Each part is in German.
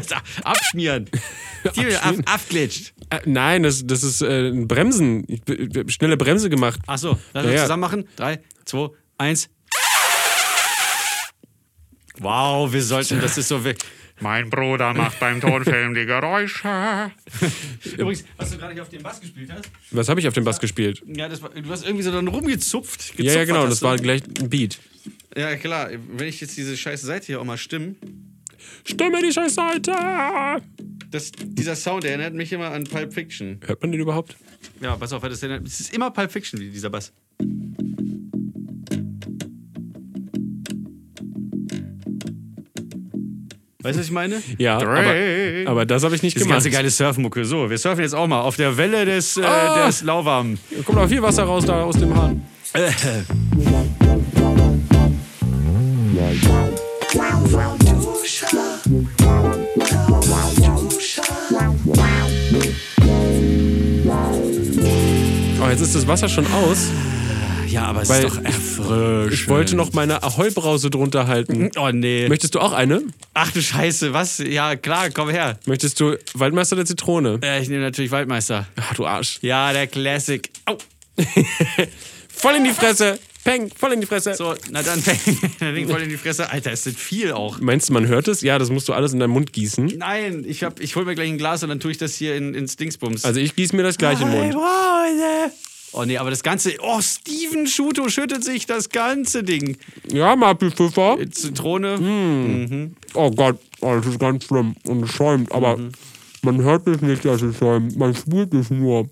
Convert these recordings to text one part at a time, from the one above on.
das? Abschmieren. Die ab, abglitscht. Äh, nein, das, das ist äh, ein Bremsen. Ich schnelle Bremse gemacht. Achso, lass uns Ja, ja. zusammen machen. Drei, zwei, eins. Wow, wir sollten, das ist so. wi- Mein Bruder macht beim Tonfilm die Geräusche. Übrigens, was du gerade hier auf dem Bass gespielt hast, Was habe ich auf dem Bass gespielt? ja, das war, du hast irgendwie so dann rumgezupft. Ja, ja, genau, das war gleich ein Beat. Ja, klar, wenn ich jetzt diese scheiße Seite hier auch mal stimme, Stimme die scheiß Seite! das, dieser Sound der erinnert mich immer an Pulp Fiction. Hört man den überhaupt? Ja, pass auf, das erinnert, es ist immer Pulp Fiction, wie dieser Bass. Weißt du, was ich meine? Ja, aber, aber das habe ich nicht Diese gemacht. ganze geile Surfmucke. So, wir surfen jetzt auch mal auf der Welle des, äh, Ah. des Lauwarmen. Da kommt auch viel Wasser raus da aus dem Hahn. jetzt ist das Wasser schon aus. Ja, aber es ist doch erfrischend. Ich wollte noch meine Ahoi-Brause drunter halten. Oh nee. Möchtest du auch eine? Ach du Scheiße, was? Ja, klar, komm her. Möchtest du Waldmeister der Zitrone? Äh, ich nehme natürlich Waldmeister. Ach, du Arsch. Ja, der Classic. Au. Voll in die Fresse. Peng, voll in die Fresse. So, na dann, dann Ding voll in die Fresse. Alter, es sind viel auch. Meinst du, man hört es? Ja, das musst du alles in deinen Mund gießen. Nein, ich, hab, ich hol mir gleich ein Glas und dann tue ich das hier in, ins Dingsbums. Also ich gieße mir das gleich in den Mund. Oh nee, aber das Ganze. Oh, Steven Schuto schüttet sich das ganze Ding. Ja, Mappelpfeffer. Zitrone. Oh Gott, oh, das ist ganz schlimm und es schäumt, aber man hört es nicht, dass es schäumt. Man spürt es nur.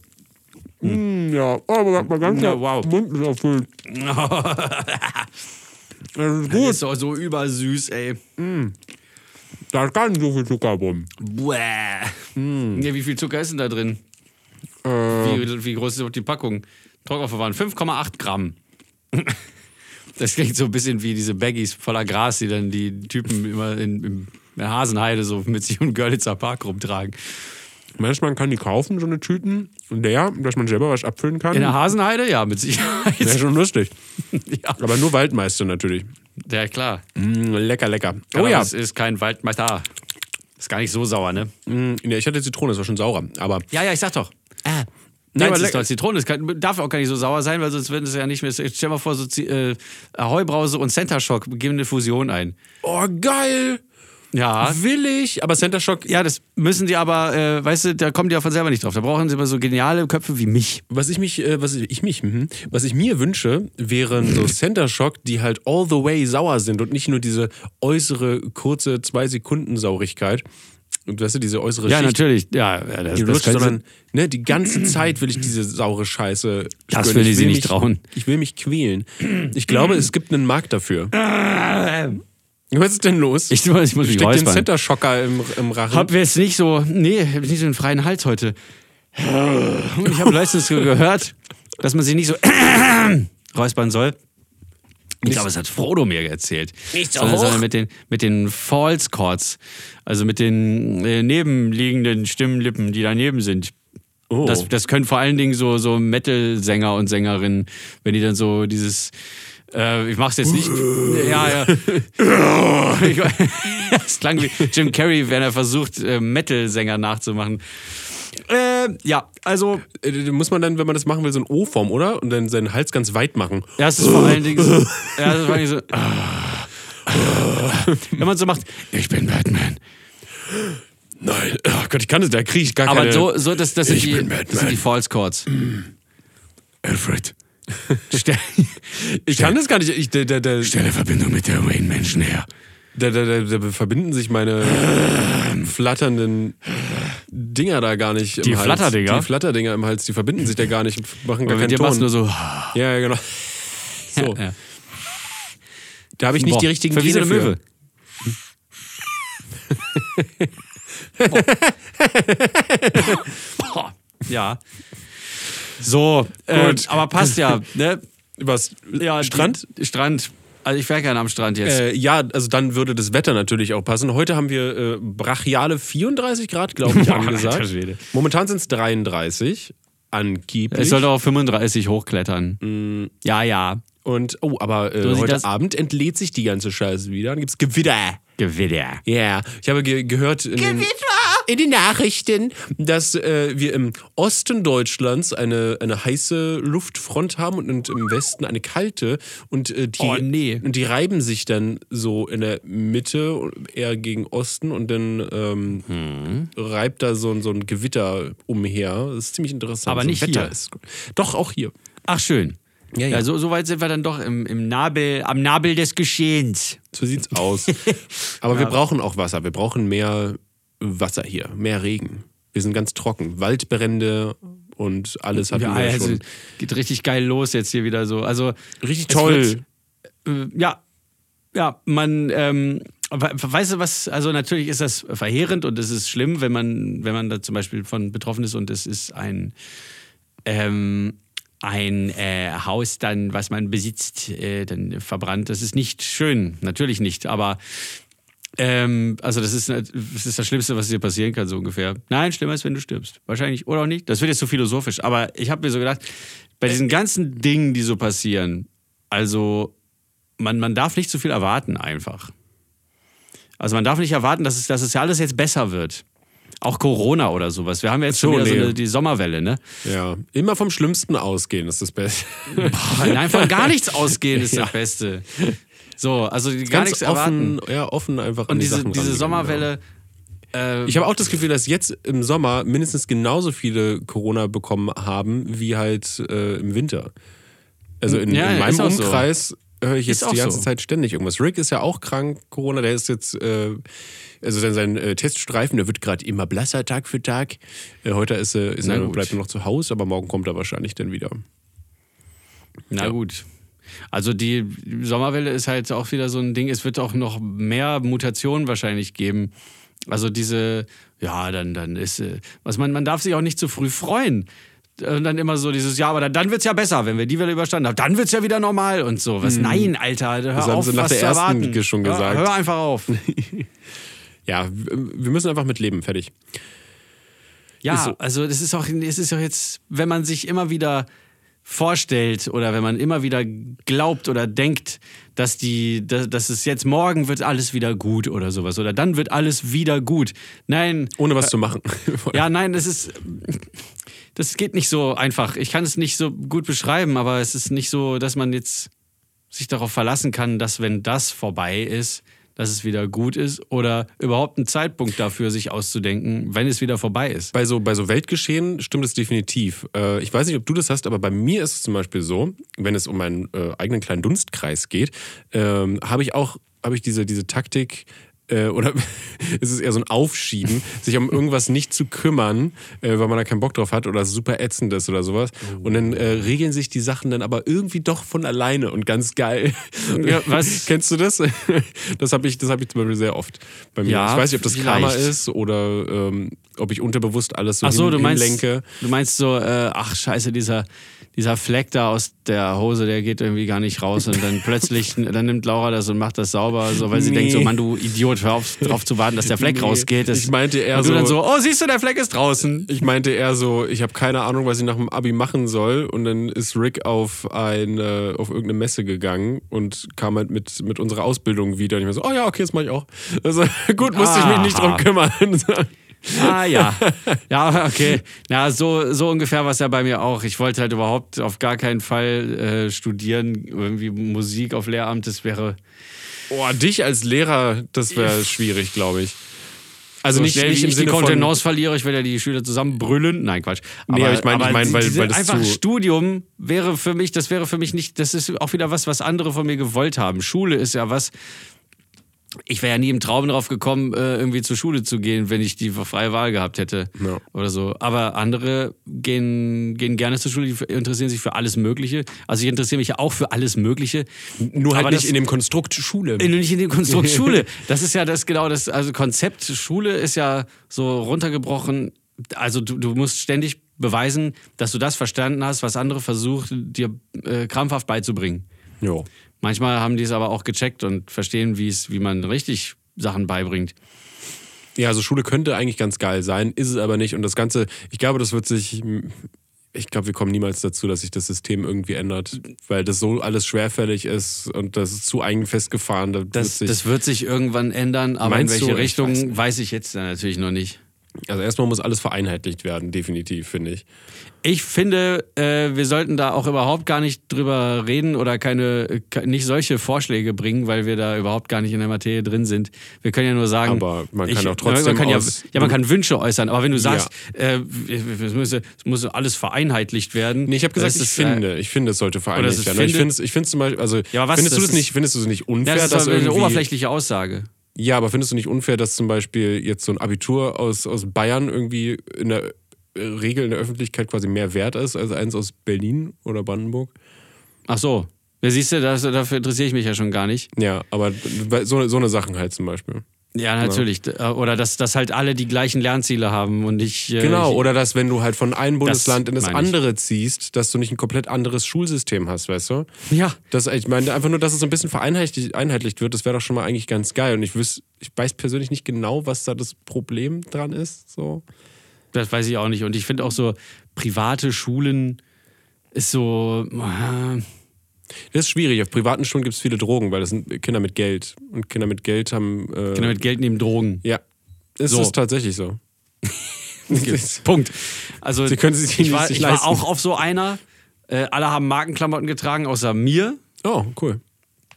Mm, ja, oh, aber mein ganzer Ja, wow. Mund ist erfüllt. Das ist Das gut, ist doch so übersüß, ey. da ist gar nicht so viel Zucker drin. Buah. Ja, wie viel Zucker ist denn da drin? Wie, wie groß ist überhaupt die Packung? Trockenverfahren, 5,8 Gramm. Das klingt so ein bisschen wie diese Baggies voller Gras, die dann die Typen immer in, in der Hasenheide so mit sich und Görlitzer Park rumtragen. Meinst du, man kann die kaufen, so eine Tüten leer, dass man selber was abfüllen kann? In der Hasenheide? Ja, mit Sicherheit. Wäre schon lustig. Ja, Aber nur Waldmeister natürlich. ja klar. Mm, lecker, lecker. Oh Aber ja, Es ist kein Waldmeister. Ist gar nicht so sauer, ne? Mm, ja, ich hatte Zitrone, das war schon saurer. Aber Ja, ja, ich sag doch. Ah. Nein, aber es ist doch Zitrone. Es kann, darf auch gar nicht so sauer sein, weil sonst würden es ja nicht mehr. Stell dir mal vor, so äh, Ahoi-Brause und Center Shock geben eine Fusion ein. oh geil, Ja. will ich. Aber Center Shock, Ja, das müssen die aber, äh, weißt du, da kommen die auch von selber nicht drauf. Da brauchen sie immer so geniale Köpfe wie mich. was ich mich, äh, was ich mich, mhm. was ich mir wünsche, wären so Center Shock, die halt all the way sauer sind und nicht nur diese äußere kurze zwei Sekunden Saurigkeit. Und weißt du, diese äußere Ja, Schicht, natürlich. Ja, ja das, die das sie- sondern ne, die ganze Zeit will ich diese saure Scheiße. Das spüren. will ich sie nicht mich, trauen. Ich will mich quälen. Ich glaube, es gibt einen Markt dafür. Was ist denn los? Ich, ich muss mich den räuspern. Center Shocker im, im Rachen. Hab jetzt nicht so, nee, hab nicht so einen freien Hals heute. Ich habe letztens gehört, dass man sich nicht so räuspern soll. Ich glaube, es hat Frodo mir erzählt. Nicht so sondern, hoch. sondern mit den, mit den False Chords, also mit den äh, nebenliegenden Stimmenlippen, die daneben sind. oh. Das, das können vor allen Dingen so, so Metal-Sänger und Sängerinnen, wenn die dann so dieses. Äh, ich mach's jetzt nicht. ja, ja. Ich- Es klang wie Jim Carrey, wenn er versucht, äh, Metal-Sänger nachzumachen. Äh, ja, also, Äh, muss man dann, wenn man das machen will, so ein O-Form, oder? Und dann seinen Hals ganz weit machen. erstes vor allen Dingen so. Erstes vor allen Dingen so wenn man so macht, ich bin Batman. Nein, oh Gott, ich kann das, da kriege ich gar Aber keine... so, so das, das, sind Ich die, das sind die False Chords. Alfred. Stell, Ich kann das gar nicht. Ich, da, da, da, stelle Verbindung mit der Wayne-Menschen her. da, da, da, da verbinden sich meine flatternden Dinger da gar nicht. Im Die Hals. Flatterdinger? Die Flatterdinger im Hals, die verbinden sich da gar nicht, machen gar keinen dir Ton. nur so. ja, ja, genau. So, Ja. da habe ich nicht Boah, die richtigen für wie so eine Gene Möwe. Boah. Ja. So, äh, Gut. aber passt ja. Ne? Was? ja Strand? Die, Strand. Also ich wäre gerne am Strand jetzt. Äh, ja, also dann würde das Wetter natürlich auch passen. Heute haben wir äh, brachiale 34 Grad, glaube ich, angesagt. Momentan sind es 33. Angeblich. es sollte auf 35 hochklettern. Ja, ja. Und, oh, aber äh, heute Abend entlädt sich die ganze Scheiße wieder. Dann gibt's Gewitter. Gewitter. Ja, ich habe ge gehört in den, in den Nachrichten, dass äh, wir im Osten Deutschlands eine, eine heiße Luftfront haben und, und im Westen eine kalte. Und, äh, die, Oh, nee. und die reiben sich dann so in der Mitte, eher gegen Osten. Und dann ähm, Hm. reibt da so, ein- so ein Gewitter umher. Das ist ziemlich interessant. Aber so nicht Wetter hier. Ist. Doch, auch hier. Ach, schön. Ja, Ja, ja. so, so weit sind wir dann doch im, im Nabel, am Nabel des Geschehens. So sieht's aus. Aber wir brauchen auch Wasser. Wir brauchen mehr Wasser hier, mehr Regen. Wir sind ganz trocken. Waldbrände und alles hatten Ja, also schon. geht richtig geil los jetzt hier wieder so. Also Richtig toll. Wird, äh, ja, ja, man, ähm, we- weißt du was, also natürlich ist das verheerend und es ist schlimm, wenn man, wenn man da zum Beispiel von betroffen ist und es ist ein, ähm, ein äh, Haus dann, was man besitzt, äh, dann verbrannt. Das ist nicht schön, natürlich nicht, aber ähm, also das ist, das ist das Schlimmste, was dir passieren kann, so ungefähr. Nein, schlimmer ist, wenn du stirbst. Wahrscheinlich. Oder auch nicht. Das wird jetzt so philosophisch. Aber ich habe mir so gedacht, bei diesen ganzen Dingen, die so passieren, also man, man darf nicht zu viel erwarten einfach. Also man darf nicht erwarten, dass es, dass es ja alles jetzt besser wird. Auch Corona oder sowas. Wir haben ja jetzt So, schon wieder so nee. eine, die Sommerwelle, ne? Ja, immer vom Schlimmsten ausgehen ist das Beste. Boah, nein, von gar nichts ausgehen ist Ja. das Beste. So, also gar Ganz nichts erwarten. offen, ja, offen einfach Und die diese, diese Sommerwelle. Äh, Ja. Ich habe auch das Gefühl, dass jetzt im Sommer mindestens genauso viele Corona bekommen haben wie halt äh, im Winter. Also in, Ja, in meinem auch so. Umkreis höre ich jetzt die ganze so. Zeit ständig irgendwas. Rick ist ja auch krank, Corona, der ist jetzt, äh, also sein, sein äh, Teststreifen, der wird gerade immer blasser Tag für Tag. Äh, heute ist, er- ist er, bleibt er noch zu Hause, aber morgen kommt er wahrscheinlich dann wieder. Na Ja. gut. Also die Sommerwelle ist halt auch wieder so ein Ding. Es wird auch noch mehr Mutationen wahrscheinlich geben. Also diese, ja, dann, dann ist, äh, was man, man darf sich auch nicht zu früh freuen. Und dann immer so dieses, ja, aber dann, dann wird es ja besser, wenn wir die Welle überstanden haben. Dann wird es ja wieder normal und so. Was? Nein, Alter, hör. Das haben auf, sie nach was der ersten erwarten. schon gesagt. Hör einfach auf. Ja, wir müssen einfach mit leben, fertig. Ja, so. also das ist auch, es ist auch jetzt, wenn man sich immer wieder vorstellt oder wenn man immer wieder glaubt oder denkt, dass die, dass, dass es jetzt morgen wird alles wieder gut oder sowas oder dann wird alles wieder gut. Nein, Ohne was zu machen. ja, nein, das ist, das geht nicht so einfach. Ich kann es nicht so gut beschreiben, aber es ist nicht so, dass man jetzt sich darauf verlassen kann, dass wenn das vorbei ist, dass es wieder gut ist oder überhaupt einen Zeitpunkt dafür sich auszudenken, wenn es wieder vorbei ist. Bei so, bei so Weltgeschehen stimmt es definitiv. Äh, ich weiß nicht, ob du das hast, aber bei mir ist es zum Beispiel so, wenn es um meinen äh, eigenen kleinen Dunstkreis geht, ähm, habe ich auch habe ich diese, diese Taktik, äh, oder es ist eher so ein Aufschieben, sich um irgendwas nicht zu kümmern, äh, weil man da keinen Bock drauf hat oder es super ätzend ist oder sowas. Und dann äh, regeln sich die Sachen dann aber irgendwie doch von alleine und ganz geil. Ja, was? Kennst du das? Das habe ich, das hab ich zum Beispiel sehr oft bei mir. Ja, ich weiß nicht, ob das vielleicht. Karma ist oder ähm, ob ich unterbewusst alles so, Ach so, hin, du meinst, hinlenke. du meinst so, äh, ach scheiße, dieser, dieser Fleck da aus der Hose, der geht irgendwie gar nicht raus und dann plötzlich, dann nimmt Laura das und macht das sauber, so, weil sie Nee. denkt so, Mann, du Idiot, hör auf, drauf zu warten, dass der Fleck Nee, rausgeht. Das, ich meinte eher und du dann so- so, oh, siehst du, der Fleck ist draußen. Ich meinte eher so, ich habe keine Ahnung, was ich nach dem Abi machen soll. Und dann ist Rick auf, ein, äh, auf irgendeine Messe gegangen und kam halt mit, mit unserer Ausbildung wieder. Und ich war so, oh ja, okay, das mache ich auch. Also gut, musste ich mich nicht drum kümmern. Ah ja. Ja, okay. Ja, so, so ungefähr war es ja bei mir auch. Ich wollte halt überhaupt auf gar keinen Fall äh, studieren. Irgendwie Musik auf Lehramt, das wäre. oh, dich als Lehrer, das wäre schwierig, glaube ich. Also so nicht, schnell, nicht im ich Sinne die. Kontenance verliere, ich werde ja die Schüler zusammen brüllen. Nein, Quatsch. Nee, aber ich meine- ich meine, weil- weil das einfach zu- Studium wäre für mich, das wäre für mich nicht, das ist auch wieder was, was andere von mir gewollt haben. Schule ist ja was, ich wäre ja nie im Traum drauf gekommen, äh, irgendwie zur Schule zu gehen, wenn ich die freie Wahl gehabt hätte Ja. oder so. Aber andere gehen, gehen gerne zur Schule, die interessieren sich für alles Mögliche. Also ich interessiere mich ja auch für alles Mögliche. Nur halt nicht das- in dem Konstrukt Schule. in, nicht in dem Konstrukt Schule. Das ist ja das genau das, also Konzept Schule ist ja so runtergebrochen. Also du, du musst ständig beweisen, dass du das verstanden hast, was andere versuchen, dir äh, krampfhaft beizubringen. jo. Manchmal haben die es aber auch gecheckt und verstehen, wie es, wie man richtig Sachen beibringt. Ja, also Schule könnte eigentlich ganz geil sein, ist es aber nicht. Und das Ganze, ich glaube, das wird sich, ich glaube, wir kommen niemals dazu, dass sich das System irgendwie ändert, weil das so alles schwerfällig ist und das ist zu eigenfest gefahren. Da Das, wird sich, das wird sich irgendwann ändern, aber in welche du? Ich Richtung, weiß weiß, nicht. ich jetzt natürlich noch nicht. Also erstmal muss alles vereinheitlicht werden, definitiv, finde ich. Ich finde, äh, wir sollten da auch überhaupt gar nicht drüber reden oder keine, ke- nicht solche Vorschläge bringen, weil wir da überhaupt gar nicht in der Materie drin sind. Wir können ja nur sagen. Aber man kann auch trotzdem Man kann ja, ja, man kann Wünsche äußern, aber wenn du sagst, äh, es, müsse, es muss alles vereinheitlicht werden. Nee, ich habe gesagt, ich ist, äh, finde, ich finde, es sollte vereinheitlicht werden. Finde es ich finde es zum Beispiel, also Ja, was- findest du das das nicht, ist- findest du es nicht Ja, unfair, das ist dass aber eine irgendwie, oberflächliche Aussage. Ja, aber findest du nicht unfair, dass zum Beispiel jetzt so ein Abitur aus, aus Bayern irgendwie in der äh, Regel in der Öffentlichkeit quasi mehr wert ist als eins aus Berlin oder Brandenburg? Ach so. Ja, siehst du, das, dafür interessiere ich mich ja schon gar nicht. Ja, aber so, so eine Sachen halt zum Beispiel. Ja, natürlich. Äh, Oder dass, dass halt alle die gleichen Lernziele haben und nicht. äh, Genau, ich, oder dass wenn du halt von einem Bundesland in das meine ich. andere ziehst, dass du nicht ein komplett anderes Schulsystem hast, weißt du? Ja. Das, ich meine, einfach nur, dass es so ein bisschen vereinheitlicht einheitlicht wird, das wäre doch schon mal eigentlich ganz geil. Und ich wüs, ich weiß persönlich nicht genau, was da das Problem dran ist. So. Das weiß ich auch nicht. Und ich finde auch so, private Schulen ist so. äh, Das ist schwierig. Auf privaten Schulen gibt es viele Drogen, weil das sind Kinder mit Geld. Und Kinder mit Geld haben. Äh, Kinder mit Geld nehmen Drogen. Ja. Es So. ist tatsächlich so. Punkt. Also, Sie können sich ich war, ich war auch auf so einer. Äh, alle haben Markenklamotten getragen, außer mir Oh, cool.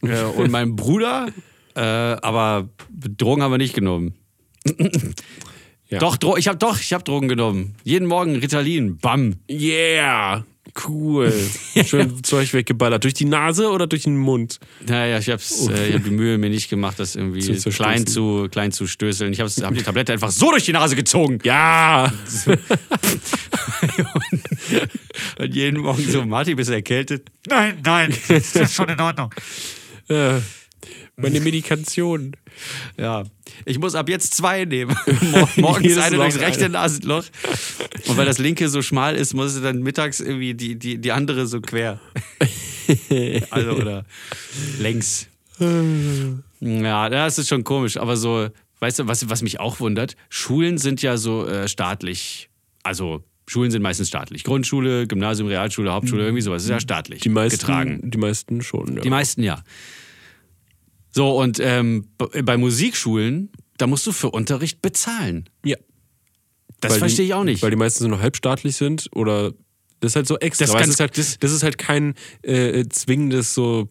äh, und meinem Bruder. Äh, aber Drogen haben wir nicht genommen. Ja. Doch, Dro ich habe doch, ich habe Drogen genommen. Jeden Morgen Ritalin, bam. Yeah! Cool. Schön Zeug weggeballert. Durch die Nase oder durch den Mund? Naja, ich habe äh, ich hab die Mühe mir nicht gemacht, das irgendwie Zu klein zu, klein zu stößeln. Ich habe hab die Tablette einfach so durch die Nase gezogen. Ja! Und jeden Morgen so, Martin, bist du erkältet? Nein, nein, das ist schon in Ordnung. Äh, meine Medikation. Ja. Ich muss ab jetzt zwei nehmen. Mor- Morgens eine Loch durchs rechte. Nasenloch. Und weil das linke so schmal ist, muss ich dann mittags irgendwie die, die, die andere so quer. Also, oder längs. Ja, das ist schon komisch. Aber so, weißt du, was, was mich auch wundert? Schulen sind ja so äh, staatlich. Also, Schulen sind meistens staatlich. Grundschule, Gymnasium, Realschule, Hauptschule, irgendwie sowas. ist ja staatlich Die meisten, getragen. Die meisten schon, ja. Die meisten ja. So, und ähm, bei Musikschulen, da musst du für Unterricht bezahlen. ja. Das Weil verstehe die, ich auch nicht. Weil die meisten so noch halbstaatlich sind oder das ist halt so extra. Das Das, ist, halt, das- das, ist halt kein äh, zwingendes, so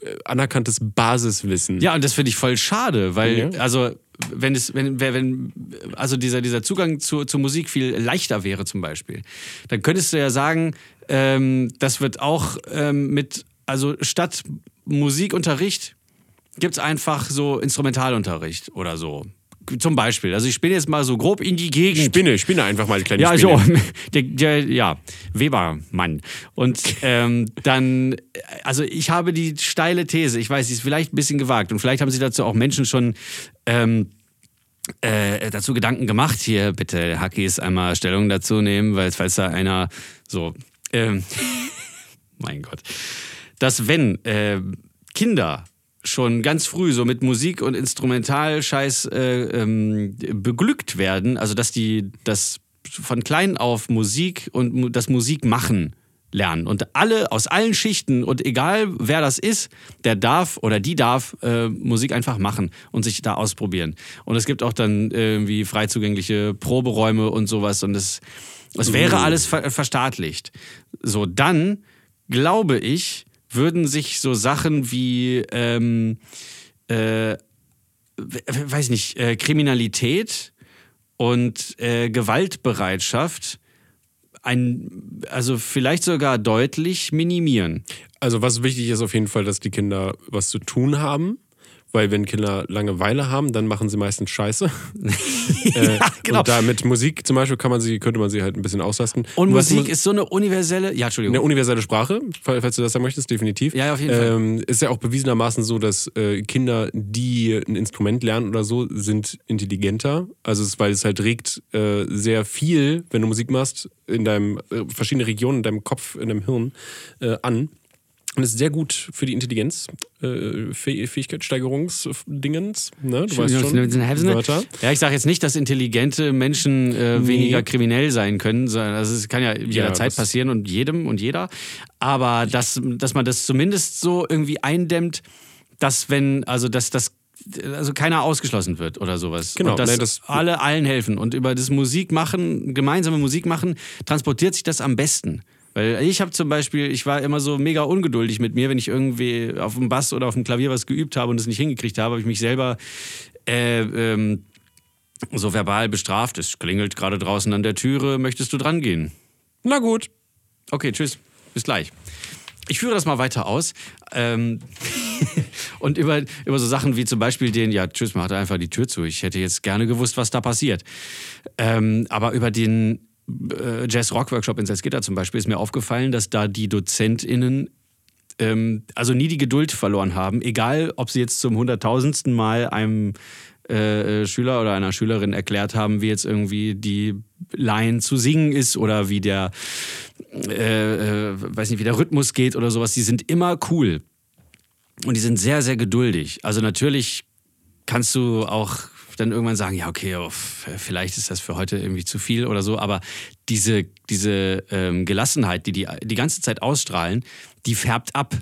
äh, anerkanntes Basiswissen. Ja, und das finde ich voll schade, weil, Ja. also, wenn es, wenn, wenn, also dieser, dieser Zugang zu, zur Musik viel leichter wäre, zum Beispiel, dann könntest du ja sagen, ähm, das wird auch ähm, mit, also statt Musikunterricht gibt es einfach so Instrumentalunterricht oder so. Zum Beispiel. Also ich spinne jetzt mal so grob in die Gegend. Spinne, Spinne einfach mal, die kleine Ja, Spinne. also, der, der, ja, Webermann. Und ähm, dann, also ich habe die steile These, ich weiß, sie ist vielleicht ein bisschen gewagt und vielleicht haben sie dazu auch Menschen schon ähm, äh, dazu Gedanken gemacht. Hier bitte Hackis einmal Stellung dazu nehmen, weil falls da einer so, ähm, mein Gott, dass wenn äh, Kinder schon ganz früh so mit Musik und Instrumentalscheiß äh, ähm, beglückt werden, also dass die das von klein auf Musik und das Musik machen lernen und alle aus allen Schichten und egal wer das ist, der darf oder die darf äh, Musik einfach machen und sich da ausprobieren. Und es gibt auch dann irgendwie frei zugängliche Proberäume und sowas und es es wäre alles ver verstaatlicht. So, dann glaube ich, würden sich so Sachen wie, ähm, äh, we- weiß nicht, äh, Kriminalität und äh, Gewaltbereitschaft ein, also vielleicht sogar deutlich minimieren. Also was wichtig ist auf jeden Fall, dass die Kinder was zu tun haben. Weil wenn Kinder Langeweile haben, dann machen sie meistens Scheiße. äh, genau. Und da mit Musik zum Beispiel kann man sie, könnte man sie halt ein bisschen auslasten. Und was Musik Mu- ist so eine universelle, ja, Entschuldigung. eine universelle Sprache, fall- falls du das sagen möchtest, definitiv. Ja, auf jeden Fall. ähm, Ist ja auch bewiesenermaßen so, dass äh, Kinder, die ein Instrument lernen oder so, sind intelligenter. Also es, weil es halt regt äh, sehr viel, wenn du Musik machst, in deinem äh, verschiedene Regionen in deinem Kopf, in deinem Hirn äh, an. Und ist sehr gut für die Intelligenz, äh, Fäh Fähigkeitssteigerungsdingens. Ne? Du weißt schon, Wörter. Ja, ich sage jetzt nicht, dass intelligente Menschen äh, weniger kriminell sein können. sondern Also es kann ja jederzeit das- passieren und jedem und jeder. Aber dass, dass man das zumindest so irgendwie eindämmt, dass wenn, also dass das also keiner ausgeschlossen wird oder sowas. Genau, und dass nee, das- alle allen helfen. Und über das Musikmachen, gemeinsame Musik machen, transportiert sich das am besten. Weil ich habe zum Beispiel, ich war immer so mega ungeduldig mit mir, wenn ich irgendwie auf dem Bass oder auf dem Klavier was geübt habe und es nicht hingekriegt habe, habe ich mich selber äh, ähm, so verbal bestraft. Es klingelt gerade draußen an der Türe, möchtest du dran gehen? Na gut. Okay, tschüss. Bis gleich. Ich führe das mal weiter aus. Ähm, und über, über so Sachen wie zum Beispiel den, ja, tschüss, mach da einfach die Tür zu. Ich hätte jetzt gerne gewusst, was da passiert. Ähm, aber über den Jazz-Rock-Workshop in Salzgitter zum Beispiel ist mir aufgefallen, dass da die DozentInnen ähm, also nie die Geduld verloren haben, egal ob sie jetzt zum hunderttausendsten Mal einem äh, Schüler oder einer Schülerin erklärt haben, wie jetzt irgendwie die Line zu singen ist oder wie der, äh, äh, weiß nicht, wie der Rhythmus geht oder sowas. Die sind immer cool und die sind sehr, sehr geduldig. Also natürlich kannst du auch dann irgendwann sagen, ja, okay, oh, vielleicht ist das für heute irgendwie zu viel oder so, aber diese, diese ähm, Gelassenheit, die die die ganze Zeit ausstrahlen, die färbt ab.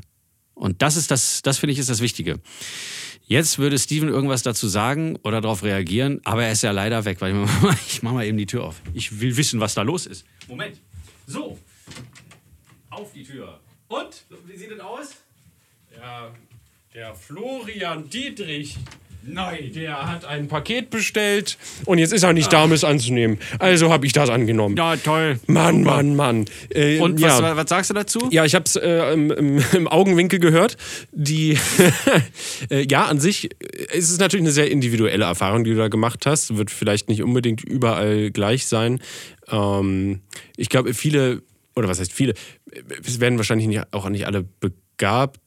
Und das ist das, das finde ich ist das Wichtige. Jetzt würde Steven irgendwas dazu sagen oder darauf reagieren, aber er ist ja leider weg, weil ich mach mal, ich mach mal eben die Tür auf. Ich will wissen, was da los ist. Moment. So. Auf die Tür. Und? Wie sieht es aus? Ja, der Florian Dietrich, Nein. der hat ein Paket bestellt und jetzt ist er nicht da, um es anzunehmen. Also habe ich das angenommen. Ja, toll. Mann, Mann, Mann. Äh, Und ja. was, was sagst du dazu? Ja, ich habe es äh, im, im, Augenwinkel gehört. Die, äh, ja, an sich äh, ist es natürlich eine sehr individuelle Erfahrung, die du da gemacht hast. Wird vielleicht nicht unbedingt überall gleich sein. Ähm, ich glaube, viele, oder was heißt viele, es werden wahrscheinlich nicht, auch nicht alle begabt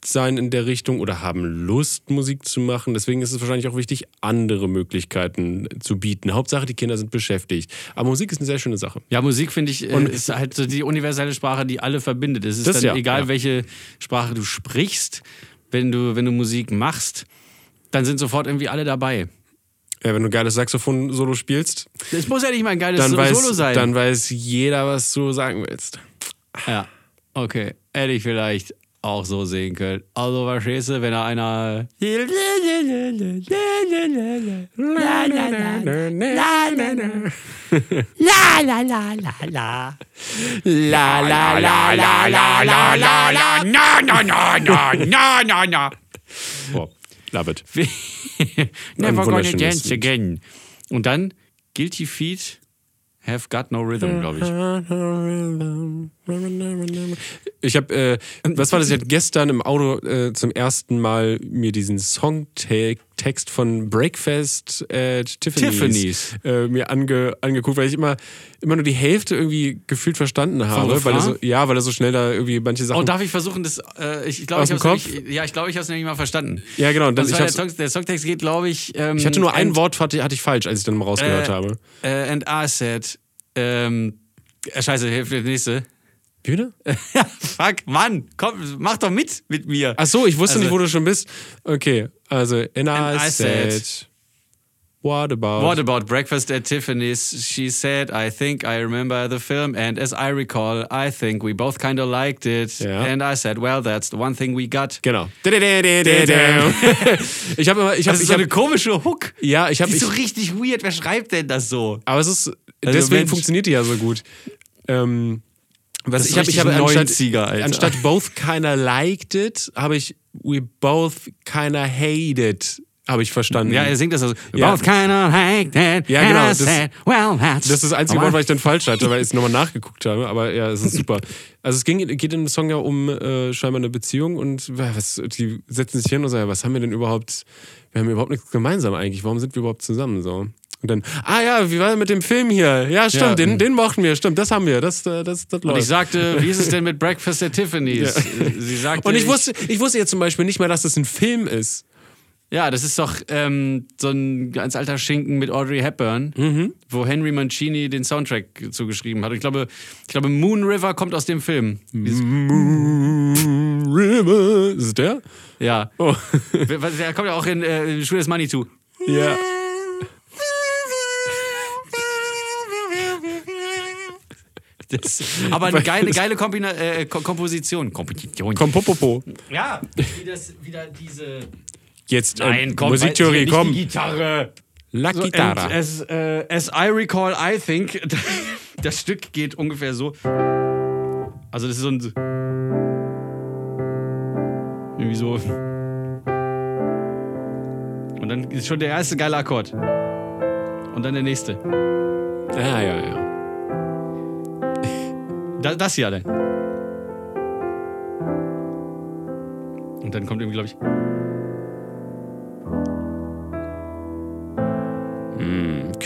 sein in der Richtung oder haben Lust, Musik zu machen. Deswegen ist es wahrscheinlich auch wichtig, andere Möglichkeiten zu bieten. Hauptsache, die Kinder sind beschäftigt. Aber Musik ist eine sehr schöne Sache. Ja, Musik finde ich äh, ist halt so die universelle Sprache, die alle verbindet. Es ist Das dann ja, egal, ja. welche Sprache du sprichst, wenn du, wenn du Musik machst, dann sind sofort irgendwie alle dabei. Ja, wenn du ein geiles Saxophon-Solo spielst, Es muss ja nicht mal ein geiles dann So- weiß, Solo sein. dann weiß jeder, was du sagen willst. ja, okay. Hätte ich vielleicht auch so sehen können. Also, verstehst du, wenn da einer. La la la la la la la la na na na na na na na. Boah, love it. Never gonna dance again. Und dann Guilty Feet have got no rhythm, glaube ich. Ich habe, äh, was war das? Ich hatte gestern im Auto äh, zum ersten Mal mir diesen Songtext von Breakfast at Tiffany's, Tiffany's. Äh, mir ange, angeguckt, weil ich immer, immer nur die Hälfte irgendwie gefühlt verstanden habe. Weil er so, ja, weil er so schnell da irgendwie manche Sachen. Oh, darf ich versuchen, das. Äh, ich glaube, ich habe? Ja, ich glaube, ich habe es nämlich mal verstanden. ja, genau. Dann, der, Song, der Songtext geht, glaube ich. Ähm, ich hatte nur ein Wort, hatte, hatte ich falsch, als ich dann mal rausgehört äh, habe. Äh, and I said. Ähm, äh, scheiße, hilf mir das nächste. Wie bitte? Fuck, Mann, komm, mach doch mit mit mir. Ach so, ich wusste Also- nicht, wo du schon bist. Okay, also and I, I said, said- what about What about breakfast at Tiffany's? She said, I think I remember the film, and as I recall, I think we both kind of liked it. Ja. And I said, well, that's the one thing we got. Genau. ich habe ich habe, Das ist ich so eine komische Hook. ja, ich habe, ist so richtig weird. Wer schreibt denn das so? aber es ist, Also deswegen Mensch. funktioniert die ja so gut. Ähm, was ist ich habe, ich habe anstatt, 90er, Alter. anstatt both kinda liked it, habe ich we both kinda hated, habe ich verstanden. Ja, er singt das also. We Ja. both kind of liked it. Ja, genau, das- well, that's Das ist das einzige Wort, was ich dann falsch hatte, weil ich es nochmal nachgeguckt habe. Aber ja, es ist super. Also es ging, geht in dem Song ja um äh, scheinbar eine Beziehung und was, die setzen sich hin und sagen, was haben wir denn überhaupt, wir haben überhaupt nichts gemeinsam eigentlich, warum sind wir überhaupt zusammen so? Und dann, ah ja, wie war denn mit dem Film hier? Ja, stimmt, Ja. den, den mochten wir, stimmt, das haben wir, das, äh, das, das Und ich läuft. sagte, wie ist es denn mit Breakfast at Tiffany's? Sie sagte, Und ich wusste, ich wusste jetzt zum Beispiel nicht mal, dass das ein Film ist. Ja, das ist doch ähm, so ein ganz alter Schinken mit Audrey Hepburn, Mhm. wo Henry Mancini den Soundtrack zugeschrieben hat. Und ich glaube, ich glaube, Moon River kommt aus dem Film. Dieses- River. Ist es der? Ja. Oh. Der kommt ja auch in äh, Schule des Manitou. ja. Das, aber eine geile, geile Kombina äh, Ko- Komposition. Komposition. Komm, Popopo. Ja, wie das wieder diese. Jetzt, Nein, äh, komm, Musiktheorie, nicht komm. Die Gitarre. La So, Chitarra. and as, äh, as I recall, I think, das Stück geht ungefähr so. Also das ist so ein... Irgendwie so... Und dann ist schon der erste geile Akkord. Und dann der nächste. ja, ja, ja. Da, das hier, dann. Und dann kommt irgendwie, glaube ich...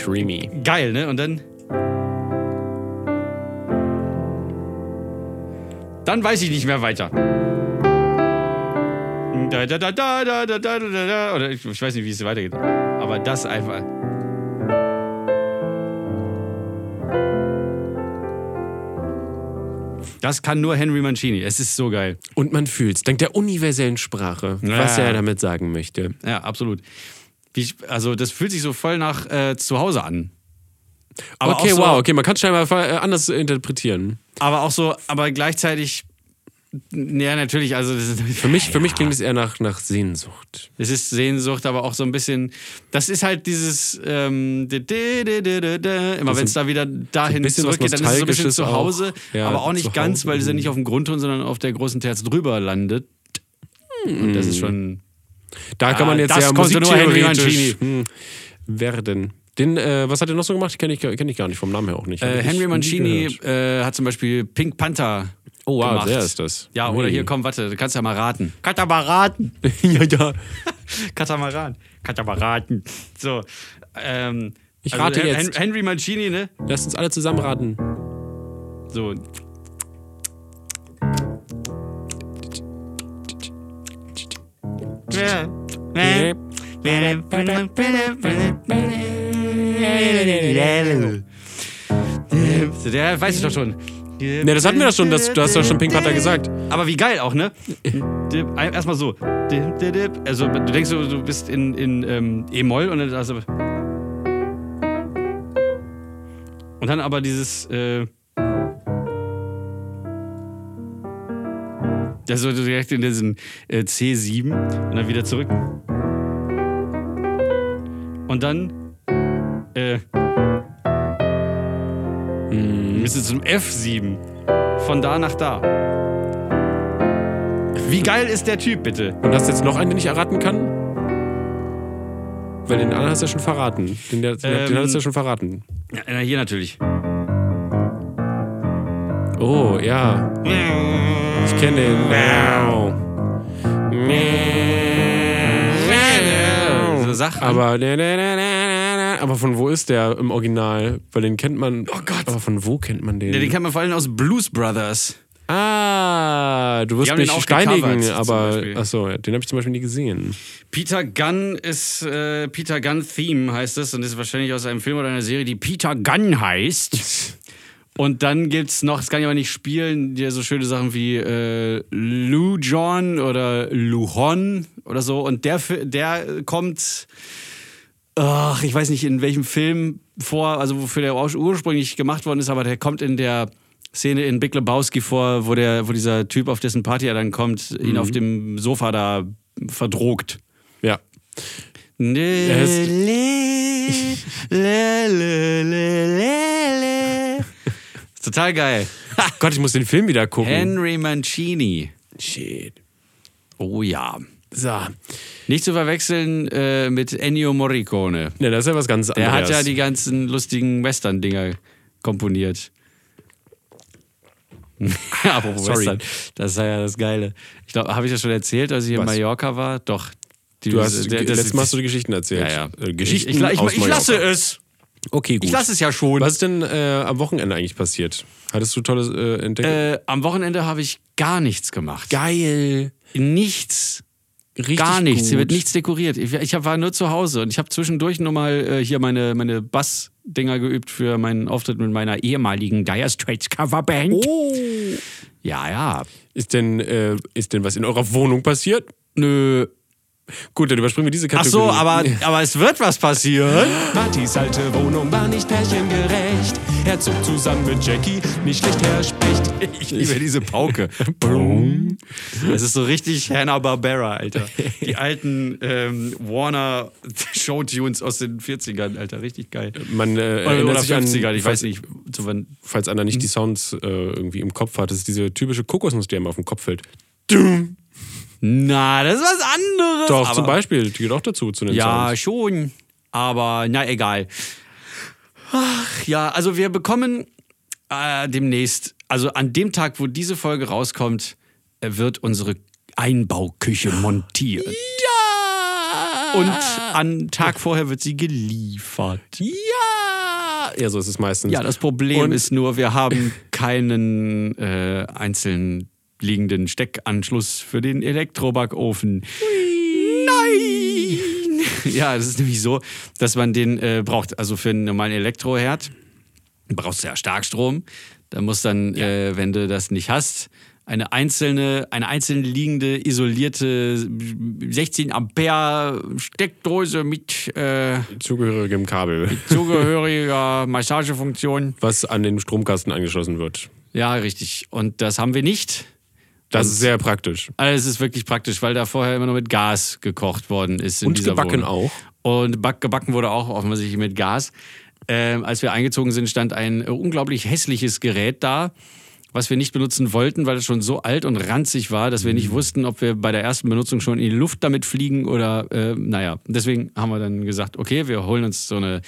Creamy. Geil, ne? Und dann. Dann weiß ich nicht mehr weiter. Da, da, da, da, da, da, da, da, da. Oder ich, ich weiß nicht, wie es weitergeht. Aber das einfach. Das kann nur Henry Mancini. Es ist so geil. Und man fühlt's, dank der universellen Sprache, was Ja. er damit sagen möchte. Ja, absolut. Wie ich, also, das fühlt sich so voll nach äh, zu Hause an. Aber okay, so, wow, okay, man kann es scheinbar äh, anders interpretieren. Aber auch so, aber gleichzeitig. Ja, natürlich, also Für mich, für mich klingt es eher nach, nach Sehnsucht. es ist Sehnsucht, aber auch so ein bisschen. Das ist halt dieses. Ähm, immer wenn es da wieder dahin was zurückgeht, dann ist es so ein bisschen zu Hause, auch. Ja, aber auch nicht ganz, weil es ja nicht auf dem Grundton, sondern auf der großen Terz drüber landet. Und das ist schon. Da kann man Ah, jetzt das ja konnte nur Henry musiktheoretisch hm, werden. Den, äh, was hat er noch so gemacht? Kenne ich, kenn ich gar nicht, vom Namen her auch nicht. Äh, Henry Mancini äh, hat zum Beispiel Pink Panther. Oh, wow, gemacht. der ist das. Ja, oder hier, komm, warte, du kannst ja mal raten. Katamaran. ja, ja. Katamaran. Katamaran. So. Ähm, Ich rate Hen- jetzt. Hen- Henry Mancini, ne? Lasst uns alle zusammen raten. So. Der weiß ich doch schon. Ne, das hatten wir doch schon, das, du hast doch schon Pink Panther gesagt. Aber wie geil auch, ne? Erstmal so. Also du denkst, so, du bist in, in ähm, E-Moll und dann also und dann aber dieses äh, ja, so direkt in diesen äh, C7 und dann wieder zurück. Und dann äh, bist du zum F7. Von da nach da. Wie geil ist der Typ, bitte? Und hast du jetzt noch einen, den ich erraten kann? Weil den anderen hast du ja schon verraten. Den, den, Ähm, den hast du ja schon verraten. Ja, na, hier natürlich. Oh, ja. Ich kenne den. Wow. So Sachen. Aber, aber von wo ist der im Original? Weil den kennt man. Oh Gott. Aber von wo kennt man den? Ja, den kennt man vor allem aus Blues Brothers. ah, du wirst mich steinigen, aber. Achso, den habe ich zum Beispiel nie gesehen. Peter Gunn ist äh, Peter Gunn Theme heißt es und ist wahrscheinlich aus einem Film oder einer Serie, die Peter Gunn heißt. Und dann gibt's noch, das kann ich aber nicht spielen, die so schöne Sachen wie äh, Lou John oder Luhon oder so. Und der, der kommt, ach, ich weiß nicht in welchem Film vor, also wofür der ur- ursprünglich gemacht worden ist, aber der kommt in der Szene in Big Lebowski vor, wo, der, wo dieser Typ, auf dessen Party er dann kommt, ihn auf dem Sofa da verdrogt. Ja. Le. Total geil. Gott, ich muss den Film wieder gucken. Henry Mancini. Shit. Oh ja. So. Nicht zu verwechseln äh, mit Ennio Morricone. Ne, das ist ja was ganz Der anderes. hat ja die ganzen lustigen Western-Dinger komponiert. Apropos Sorry. Western. Das war ja das Geile. Ich glaube, habe ich das schon erzählt, als ich in Was? Mallorca war? Doch. Die, Du hast, der- das- letztes Mal hast du die Geschichten erzählt. Ja, ja. Äh, Geschichten ich, ich, ich, aus ich lasse Mallorca. es. Okay, gut. Ich lasse es ja schon. Was ist denn äh, am Wochenende eigentlich passiert? Hattest du tolles äh, entdeckt? Äh, am Wochenende habe ich gar nichts gemacht. Geil. Nichts. Richtig Gar nichts. gut. Hier wird nichts dekoriert. Ich, ich hab- war nur zu Hause und ich habe zwischendurch nur mal äh, hier meine, meine Bass-Dinger geübt für meinen Auftritt mit meiner ehemaligen Dire Straits Coverband. Oh. Ja, ja. Ist denn, äh, ist denn was in eurer Wohnung passiert? Nö. Gut, dann überspringen wir diese Ach Kategorie. so, aber, aber es wird was passieren. Martys alte Wohnung war nicht pärchengerecht. Er zog zusammen mit Jackie, nicht schlecht, Herr Specht. Ich liebe diese Pauke. Das ist so richtig Hanna-Barbera, Alter. Die alten ähm, Warner Showtunes aus den 40ern, Alter. Richtig geil. Man äh, Oder, erinnert oder sich an, 50ern, ich falls, weiß nicht. Zu wann. falls einer nicht die Sounds äh, irgendwie im Kopf hat, das ist diese typische Kokosnuss, die einem auf den Kopf fällt. Na, das ist was anderes. Doch, zum Beispiel, die gehört auch dazu zu den Ja, Sounds. schon. Aber na egal. Ach, ja, also wir bekommen äh, demnächst, also an dem Tag, wo diese Folge rauskommt, äh, wird unsere Einbauküche montiert. Ja! Und an Tag vorher wird sie geliefert. ja! Ja, so ist es meistens. Ja, das Problem Und- ist nur, wir haben keinen äh, einzeln liegenden Steckanschluss für den Elektrobackofen. Nein! Ja, das ist nämlich so, dass man den äh, braucht. Also für einen normalen Elektroherd brauchst du ja Starkstrom. Da muss dann, äh, wenn du das nicht hast, eine einzelne, eine einzeln liegende, isolierte 16 Ampere Steckdose mit äh, zugehörigem Kabel, zugehöriger Massagefunktion. was an den Stromkasten angeschlossen wird. Ja, richtig. Und das haben wir nicht. Das ist sehr praktisch. Also es ist wirklich praktisch, weil da vorher immer nur mit Gas gekocht worden ist. In Und dieser gebacken Wohnung. auch. Und back, gebacken wurde auch offensichtlich mit Gas. Ähm, als wir eingezogen sind, stand ein äh, unglaublich hässliches Gerät da, was wir nicht benutzen wollten, weil es schon so alt und ranzig war, dass wir Mhm. nicht wussten, ob wir bei der ersten Benutzung schon in die Luft damit fliegen oder, äh, naja. Deswegen haben wir dann gesagt, okay, wir holen uns so eine,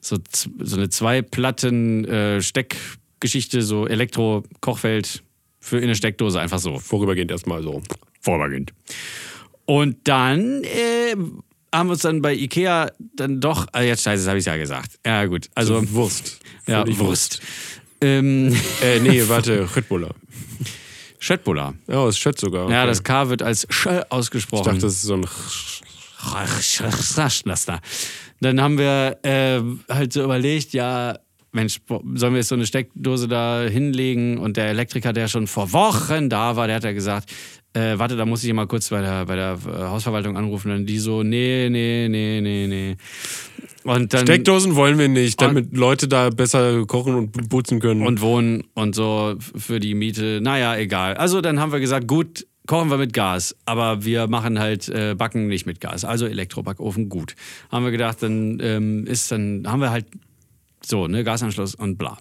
so, so eine zwei Platten äh, Steckgeschichte, so Elektro-Kochfeld für in eine Steckdose, einfach so Vorübergehend erstmal so. vorübergehend. Und dann äh, haben wir uns dann bei Ikea dann doch, ah, jetzt scheiße, das habe ich ja gesagt. Ja gut, also Wurst. ja, Völlig Wurst. Ähm, Äh, nee, warte, Röttbuller. Schöttbuller. Ja, ist Schött sogar. Ja, Okay. das K wird als Sch Ich ausgesprochen. dachte, das ist so ein. Dann haben wir äh, halt so überlegt, ja, Mensch, sollen wir jetzt so eine Steckdose da hinlegen? Und der Elektriker, der schon vor Wochen da war, der hat ja gesagt, äh, warte, da muss ich mal kurz bei der, bei der äh, Hausverwaltung anrufen. Und die so, nee, nee, nee, nee, nee. Und dann Steckdosen wollen wir nicht, damit Leute da besser kochen und putzen können. und wohnen und so für die Miete. Naja, egal. Also dann haben wir gesagt, gut, kochen wir mit Gas, aber wir machen halt äh, Backen nicht mit Gas. Also Elektrobackofen, gut. Haben wir gedacht, dann ähm, ist dann haben wir halt so, ne, Gasanschluss und bla.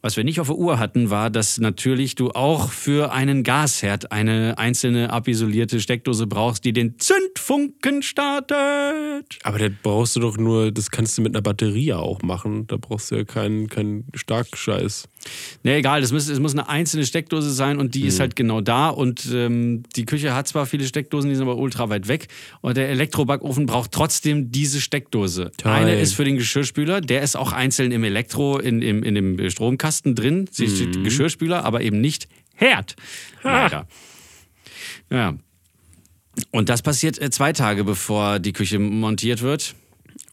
Was wir nicht auf der Uhr hatten, war, dass natürlich du auch für einen Gasherd eine einzelne abisolierte Steckdose brauchst, die den Zündfunken startet. Aber das brauchst du doch nur, das kannst du mit einer Batterie auch machen. Da brauchst du ja keinen keinen Starkscheiß. Ne, egal, es muss, muss eine einzelne Steckdose sein und die ist halt genau da. Und ähm, die Küche hat zwar viele Steckdosen, die sind aber ultra weit weg. Und der Elektrobackofen braucht trotzdem diese Steckdose. Toll. Eine ist für den Geschirrspüler, der ist auch einzeln im Elektro, in, im, in dem Stromkasten drin. Sie steht Geschirrspüler, aber eben nicht Herd. Leider. Ja. Und das passiert äh, zwei Tage bevor die Küche montiert wird.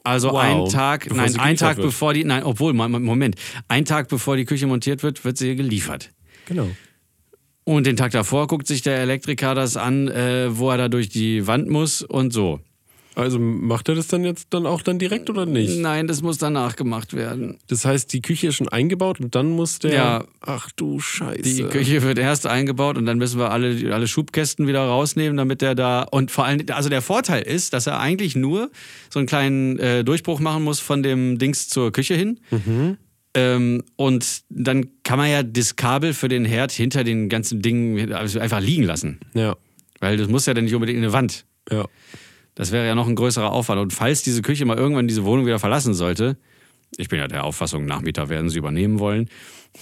Also Wow. ein Tag, Bevor nein, ein Tag wird. bevor die, nein, obwohl, Mo- Moment, ein Tag bevor die Küche montiert wird, wird sie geliefert. Genau. Und den Tag davor guckt sich der Elektriker das an, äh, wo er da durch die Wand muss und so. Also macht er das dann jetzt dann auch dann direkt oder nicht? Nein, das muss danach gemacht werden. Das heißt, die Küche ist schon eingebaut und dann muss der. Ja. Ach du Scheiße. Die Küche wird erst eingebaut und dann müssen wir alle, alle Schubkästen wieder rausnehmen, damit der da. Und vor allem, also der Vorteil ist, dass er eigentlich nur so einen kleinen äh, Durchbruch machen muss von dem Dings zur Küche hin. Ähm, und dann kann man ja das Kabel für den Herd hinter den ganzen Dingen also einfach liegen lassen. Ja. Weil das muss ja dann nicht unbedingt in eine Wand. Ja. Das wäre ja noch ein größerer Aufwand. Und falls diese Küche mal irgendwann diese Wohnung wieder verlassen sollte, ich bin ja der Auffassung, Nachmieter werden sie übernehmen wollen,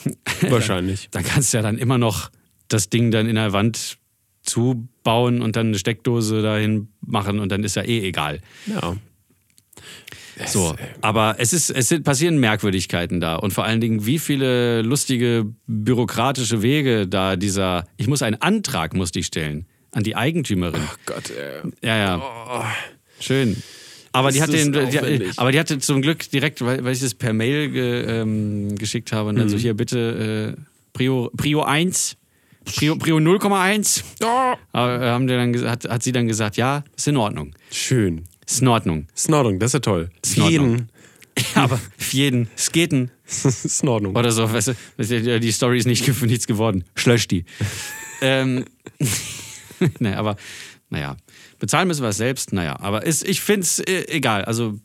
Wahrscheinlich. dann kannst du ja dann immer noch das Ding dann in der Wand zubauen und dann eine Steckdose dahin machen und dann ist ja eh egal. Ja. So, aber es ist, es sind, passieren Merkwürdigkeiten da und vor allen Dingen, wie viele lustige bürokratische Wege da dieser, ich muss einen Antrag musste ich stellen. An die Eigentümerin. Gott, ey. Ja, ja. Schön. Aber die, den, die, aber die hatte zum Glück direkt, weil, weil ich das per Mail ge, ähm, geschickt habe, und dann Mhm. so hier bitte äh, Prio, Prio 1, Prio, Prio 0,1. Aber, äh, haben die dann, ges- hat, hat sie dann gesagt, ja, ist in Ordnung. Schön. Ist in Ordnung. Ist in Ordnung, das ist ja toll. Ist in Ordnung. Jeden. aber für jeden, sketen ist in Ordnung. oder so, weißt du, die Story ist nicht für nichts geworden. Schlösch die. ähm, naja, aber naja, bezahlen müssen wir es selbst, naja, aber ist, ich finde es äh, egal. Also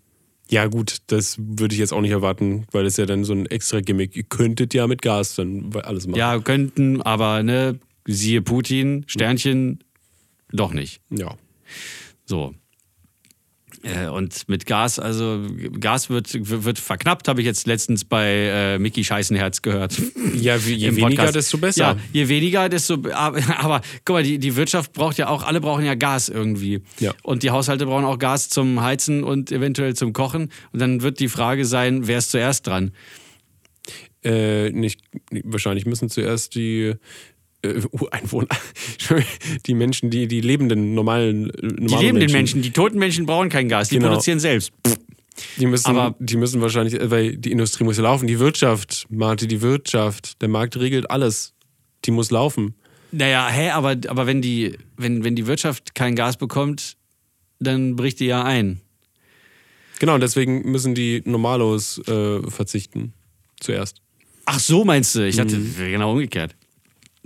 Ja, gut, das würde ich jetzt auch nicht erwarten, weil das ja dann so ein extra Gimmick. Ihr könntet ja mit Gas dann alles machen. Ja, könnten, aber ne, siehe Putin, Sternchen, doch nicht. Ja. So. Äh, Und mit Gas, also Gas wird, wird verknappt, habe ich jetzt letztens bei äh, Mickey Scheißenherz gehört. Ja, je weniger, Podcast. desto besser. Ja, je weniger, desto. Aber, aber guck mal, die, die Wirtschaft braucht ja auch, alle brauchen ja Gas irgendwie. Ja. Und die Haushalte brauchen auch Gas zum Heizen und eventuell zum Kochen. Und dann wird die Frage sein, wer ist zuerst dran? Äh, nicht, wahrscheinlich müssen zuerst die äh, Ureinwohner, die Menschen, die, die lebenden, normalen, äh, normalen Die lebenden Menschen, die toten Menschen brauchen kein Gas, die Genau. produzieren selbst. Die müssen, Aber- die müssen wahrscheinlich, äh, weil die Industrie muss ja laufen, die Wirtschaft, Marti, die Wirtschaft, der Markt regelt alles. Die muss laufen. Naja, hä, aber, aber wenn, die, wenn, wenn die Wirtschaft kein Gas bekommt, dann bricht die ja ein. Genau, und deswegen müssen die Normalos äh, verzichten. Zuerst. Ach so, meinst du? Ich dachte, Mhm. genau umgekehrt.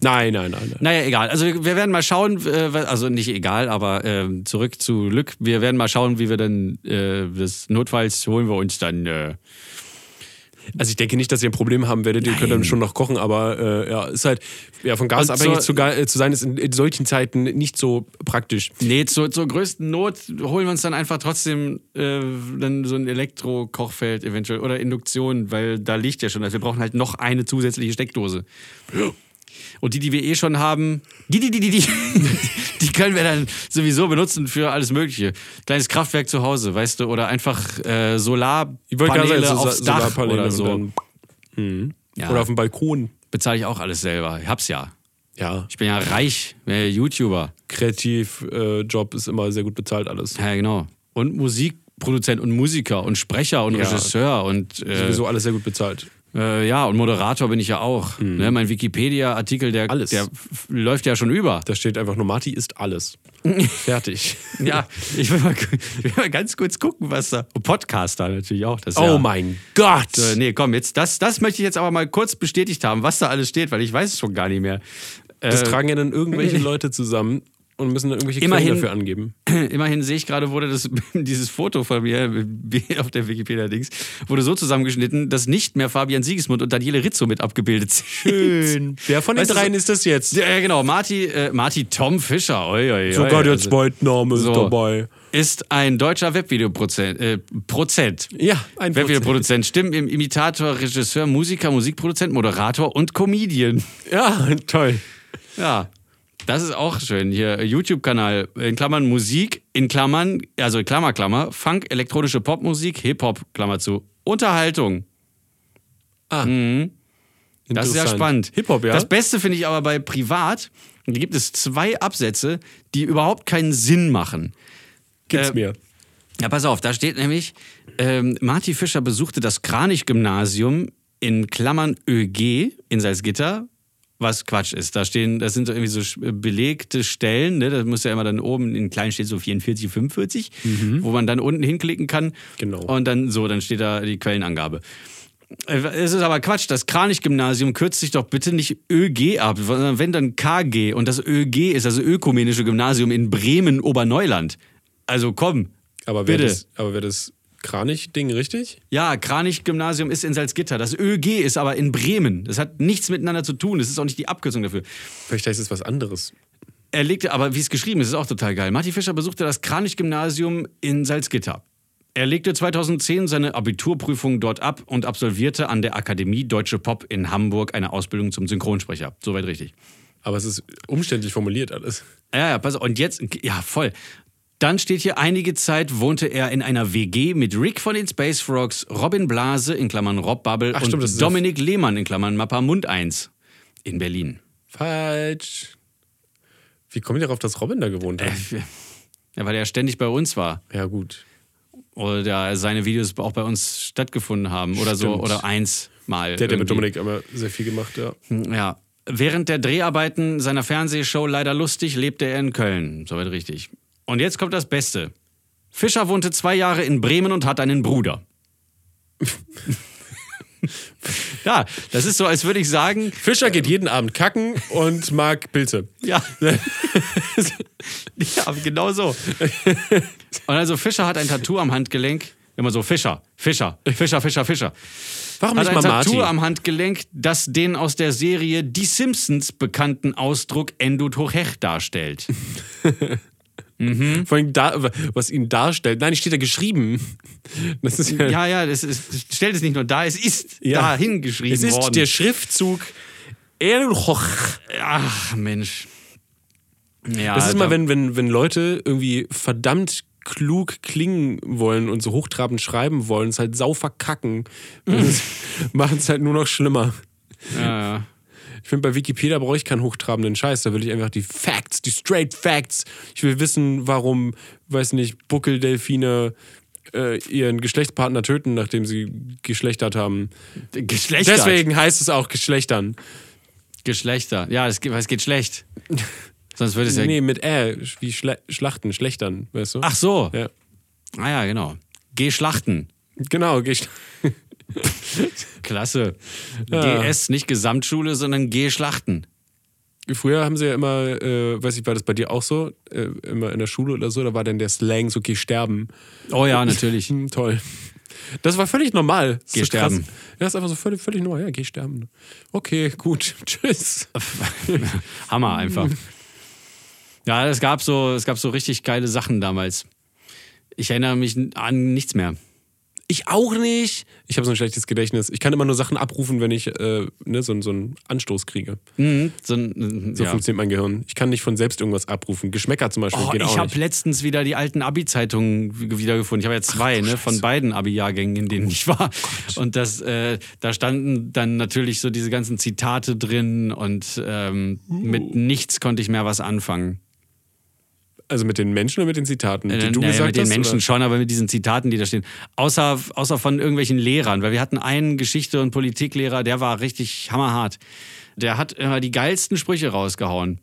Nein, nein, nein, nein. Naja, egal. Also wir werden mal schauen, äh, also nicht egal, aber ähm, zurück zu Lück. Wir werden mal schauen, wie wir dann äh, das notfalls holen wir uns dann. Äh, Also ich denke nicht, dass ihr ein Problem haben werdet. Ihr könnt dann schon noch kochen, aber äh, ja, ist halt, ja, von Gas Und abhängig so- zu, äh, zu sein, ist in, in solchen Zeiten nicht so praktisch. nee, zur, zur größten Not holen wir uns dann einfach trotzdem äh, dann so ein Elektro-Kochfeld eventuell oder Induktion, weil da liegt ja schon. Also wir brauchen halt noch eine zusätzliche Steckdose. Und die, die wir eh schon haben, die, die, die, die, die, die können wir dann sowieso benutzen für alles Mögliche. Kleines Kraftwerk zu Hause, weißt du, oder einfach äh, Solarpaneele aufs Sa- Dach oder so. dann- Ja, Oder auf dem Balkon. bezahle ich auch alles selber. Ich hab's ja. Ja, Ich bin ja reich, bin ja YouTuber. Kreativjob äh, Job ist immer sehr gut bezahlt alles. Ja, genau. Und Musikproduzent und Musiker und Sprecher und Ja. Regisseur und äh, Sowieso alles sehr gut bezahlt. Äh, ja, und Moderator bin ich ja auch. Ne, mein Wikipedia-Artikel, der, Alles. der läuft ja schon über. Da steht einfach nur, Marti ist alles. Fertig. Ja, ich will, mal, ich will mal ganz kurz gucken, was da. Und Podcaster natürlich auch. Das Oh ja, mein Gott! Äh, nee, komm, jetzt, das, das möchte ich jetzt aber mal kurz bestätigt haben, was da alles steht, weil ich weiß es schon gar nicht mehr. Das Äh, tragen ja dann irgendwelche Leute zusammen und müssen dann irgendwelche Immerhin- Quellen dafür angeben. Immerhin sehe ich gerade, wurde das, dieses Foto von mir auf der Wikipedia-Dings, wurde so zusammengeschnitten, dass nicht mehr Fabian Siegesmund und Daniele Rizzo mit abgebildet sind. Schön. Wer von den Weißt du, dreien so- ist das jetzt? Ja, genau, Marty, äh, Marty Tom Fischer. Oi, oi, oi, Sogar der also, Zweitname ist so. dabei. Ist ein deutscher Webvideoproduzent. Äh, Prozent. Ja, ein Webvideoproduzent, Stimmenimitator, Regisseur, Musiker, Musikproduzent, Moderator und Comedian. Ja, toll. Ja, das ist auch schön. Hier YouTube-Kanal, in Klammern Musik, in Klammern, also Klammer, Klammer, Funk, elektronische Popmusik, Hip-Hop, Klammer zu, Unterhaltung. Ah, Das ist ja spannend. Hip-Hop, ja? Das Beste finde ich aber bei Privat, da gibt es zwei Absätze, die überhaupt keinen Sinn machen. Gibt's äh, mir. Ja, pass auf, da steht nämlich, ähm, Marty Fischer besuchte das Kranich-Gymnasium in Klammern ÖG in Salzgitter, was Quatsch ist. Da stehen, das sind so irgendwie so sch- belegte Stellen, ne? da muss ja immer dann oben in klein steht so 44, 45, wo man dann unten hinklicken kann. Genau. Und dann so, dann steht da die Quellenangabe. Äh, Es ist aber Quatsch, das Kranich-Gymnasium kürzt sich doch bitte nicht ÖG ab, sondern wenn dann KG und das ÖG ist, also Ökumenische Gymnasium in Bremen-Oberneuland. Also komm, Aber wäre bitte. das, aber wär das Kranich-Ding richtig? Ja, Kranich-Gymnasium ist in Salzgitter. Das ÖG ist aber in Bremen. Das hat nichts miteinander zu tun. Das ist auch nicht die Abkürzung dafür. Vielleicht heißt es was anderes. Er legte, aber wie es geschrieben ist, ist auch total geil. Marty Fischer besuchte das Kranich-Gymnasium in Salzgitter. Er legte 2010 seine Abiturprüfung dort ab und absolvierte an der Akademie Deutsche Pop in Hamburg eine Ausbildung zum Synchronsprecher. Soweit richtig. Aber es ist umständlich formuliert alles. Ja, ja, pass auf. Und jetzt, ja, voll. Dann steht hier, einige Zeit wohnte er in einer WG mit Rick von den Space Frogs, Robin Blase, in Klammern Rob Bubble, Ach, und stimmt, das ist Dominik Lehmann, in Klammern Mappa Mund 1, in Berlin. Falsch. Wie kommt ihr darauf, dass Robin da gewohnt hat? Ja, weil er ständig bei uns war. Ja, gut. Oder seine Videos auch bei uns stattgefunden haben. Oder so. Stimmt. Oder eins mal. Der hat ja mit. Dominik immer sehr viel gemacht, ja. Ja. Während der Dreharbeiten seiner Fernsehshow Leider lustig lebte er in Köln. Soweit richtig. Und jetzt kommt das Beste. Fischer wohnte zwei Jahre in Bremen und hat einen Bruder. ja, das ist so, als würde ich sagen, Fischer geht jeden Abend kacken und mag Pilze. ja. ja, genau so. Und also Fischer hat ein Tattoo am Handgelenk. Immer so Fischer, Fischer, Fischer, Fischer, Fischer. Warum Hat nicht ein mal Tattoo Martin? am Handgelenk, das den aus der Serie Die Simpsons bekannten Ausdruck Endut Hochech darstellt. Vor allem da, was ihn darstellt. Nein, es steht da geschrieben. Das ist ja, Ja, ja, das ist, stellt es nicht nur da, es ist Ja. dahin geschrieben es ist worden. der Schriftzug Erhoch. Ach, Mensch. Ja, Das ist mal, wenn, wenn, wenn Leute irgendwie verdammt klug klingen wollen und so hochtrabend schreiben wollen, es halt sau verkacken, machen es halt nur noch schlimmer. Ja, ja. Ich finde, bei Wikipedia brauche ich keinen hochtrabenden Scheiß. Da will ich einfach die Facts, die straight Facts. Ich will wissen, warum, weiß nicht, Buckeldelfine äh, ihren Geschlechtspartner töten, nachdem sie geschlechtert haben. Geschlechter. Deswegen heißt es auch Geschlechtern. Geschlechter. Ja, es geht, es geht schlecht. Sonst würde es ja. Nee, mit Ä, wie Schle Schlachten, Schlechtern, weißt du? Ach so. Ja. Ah ja, genau. Geh schlachten. Genau, Gesch Klasse. Ja. GS, nicht Gesamtschule, sondern Geh schlachten. Früher haben sie ja immer, äh, weiß ich, war das bei dir auch so, äh, immer in der Schule oder so, da war dann der Slang so, geh sterben. Oh ja, natürlich. Toll. Das war völlig normal. Das Geh so krass. sterben. Ja, ist einfach so völlig, völlig normal. Ja, geh sterben. Okay, gut. Tschüss. Hammer einfach. Ja, es gab so, es gab so richtig geile Sachen damals. Ich erinnere mich an nichts mehr. Ich auch nicht. Ich habe so ein schlechtes Gedächtnis. Ich kann immer nur Sachen abrufen, wenn ich äh, ne, so, so einen Anstoß kriege. Mhm, so ein, So ja. funktioniert mein Gehirn. Ich kann nicht von selbst irgendwas abrufen. Geschmäcker zum Beispiel Oh, geht ich auch habe letztens wieder die alten Abi-Zeitungen wiedergefunden. Ich habe ja zwei, ne, von beiden Abi-Jahrgängen, in denen ich war. und das, äh, da standen dann natürlich so diese ganzen Zitate drin und ähm, mit nichts konnte ich mehr was anfangen. Also mit den Menschen oder mit den Zitaten, die Äh, du naja, gesagt mit den hast? Menschen oder? schon, aber mit diesen Zitaten, die da stehen. Außer, außer von irgendwelchen Lehrern, weil wir hatten einen Geschichte- und Politiklehrer, der war richtig hammerhart. Der hat immer die geilsten Sprüche rausgehauen.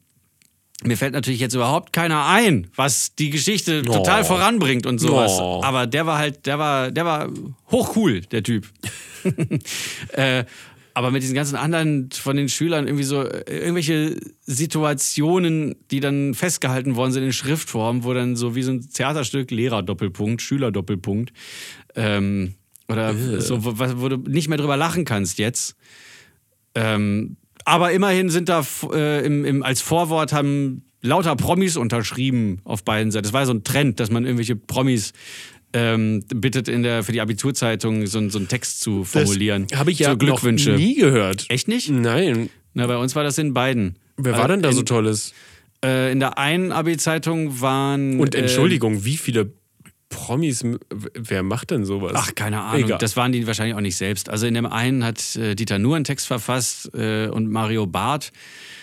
Mir fällt natürlich jetzt überhaupt keiner ein, was die Geschichte total Oh. voranbringt und sowas. Oh. Aber der war halt, der war, der war hochcool, der Typ. äh, aber mit diesen ganzen anderen von den Schülern irgendwie so äh, irgendwelche Situationen, die dann festgehalten worden sind in Schriftform, wo dann so wie so ein Theaterstück Lehrer-Doppelpunkt, Schüler-Doppelpunkt ähm, oder so, wo, wo du nicht mehr drüber lachen kannst jetzt. Ähm, aber immerhin sind da äh, im, im, als Vorwort haben lauter Promis unterschrieben auf beiden Seiten. Das war so ein Trend, dass man irgendwelche Promis ähm, bittet in der, für die Abiturzeitung so, einen- so einen Text zu formulieren. Habe ich ja so Glückwünsche. noch nie gehört. Echt nicht? Nein. Na, bei uns war das in beiden. Wer war denn da so in, Tolles? Äh, in der einen Abi-Zeitung waren. Und äh, Entschuldigung, wie viele Promis, wer macht denn sowas? Ach, keine Ahnung. Egal. Das waren die wahrscheinlich auch nicht selbst. Also in dem einen hat äh, Dieter Nuhr einen Text verfasst äh, und Mario Barth.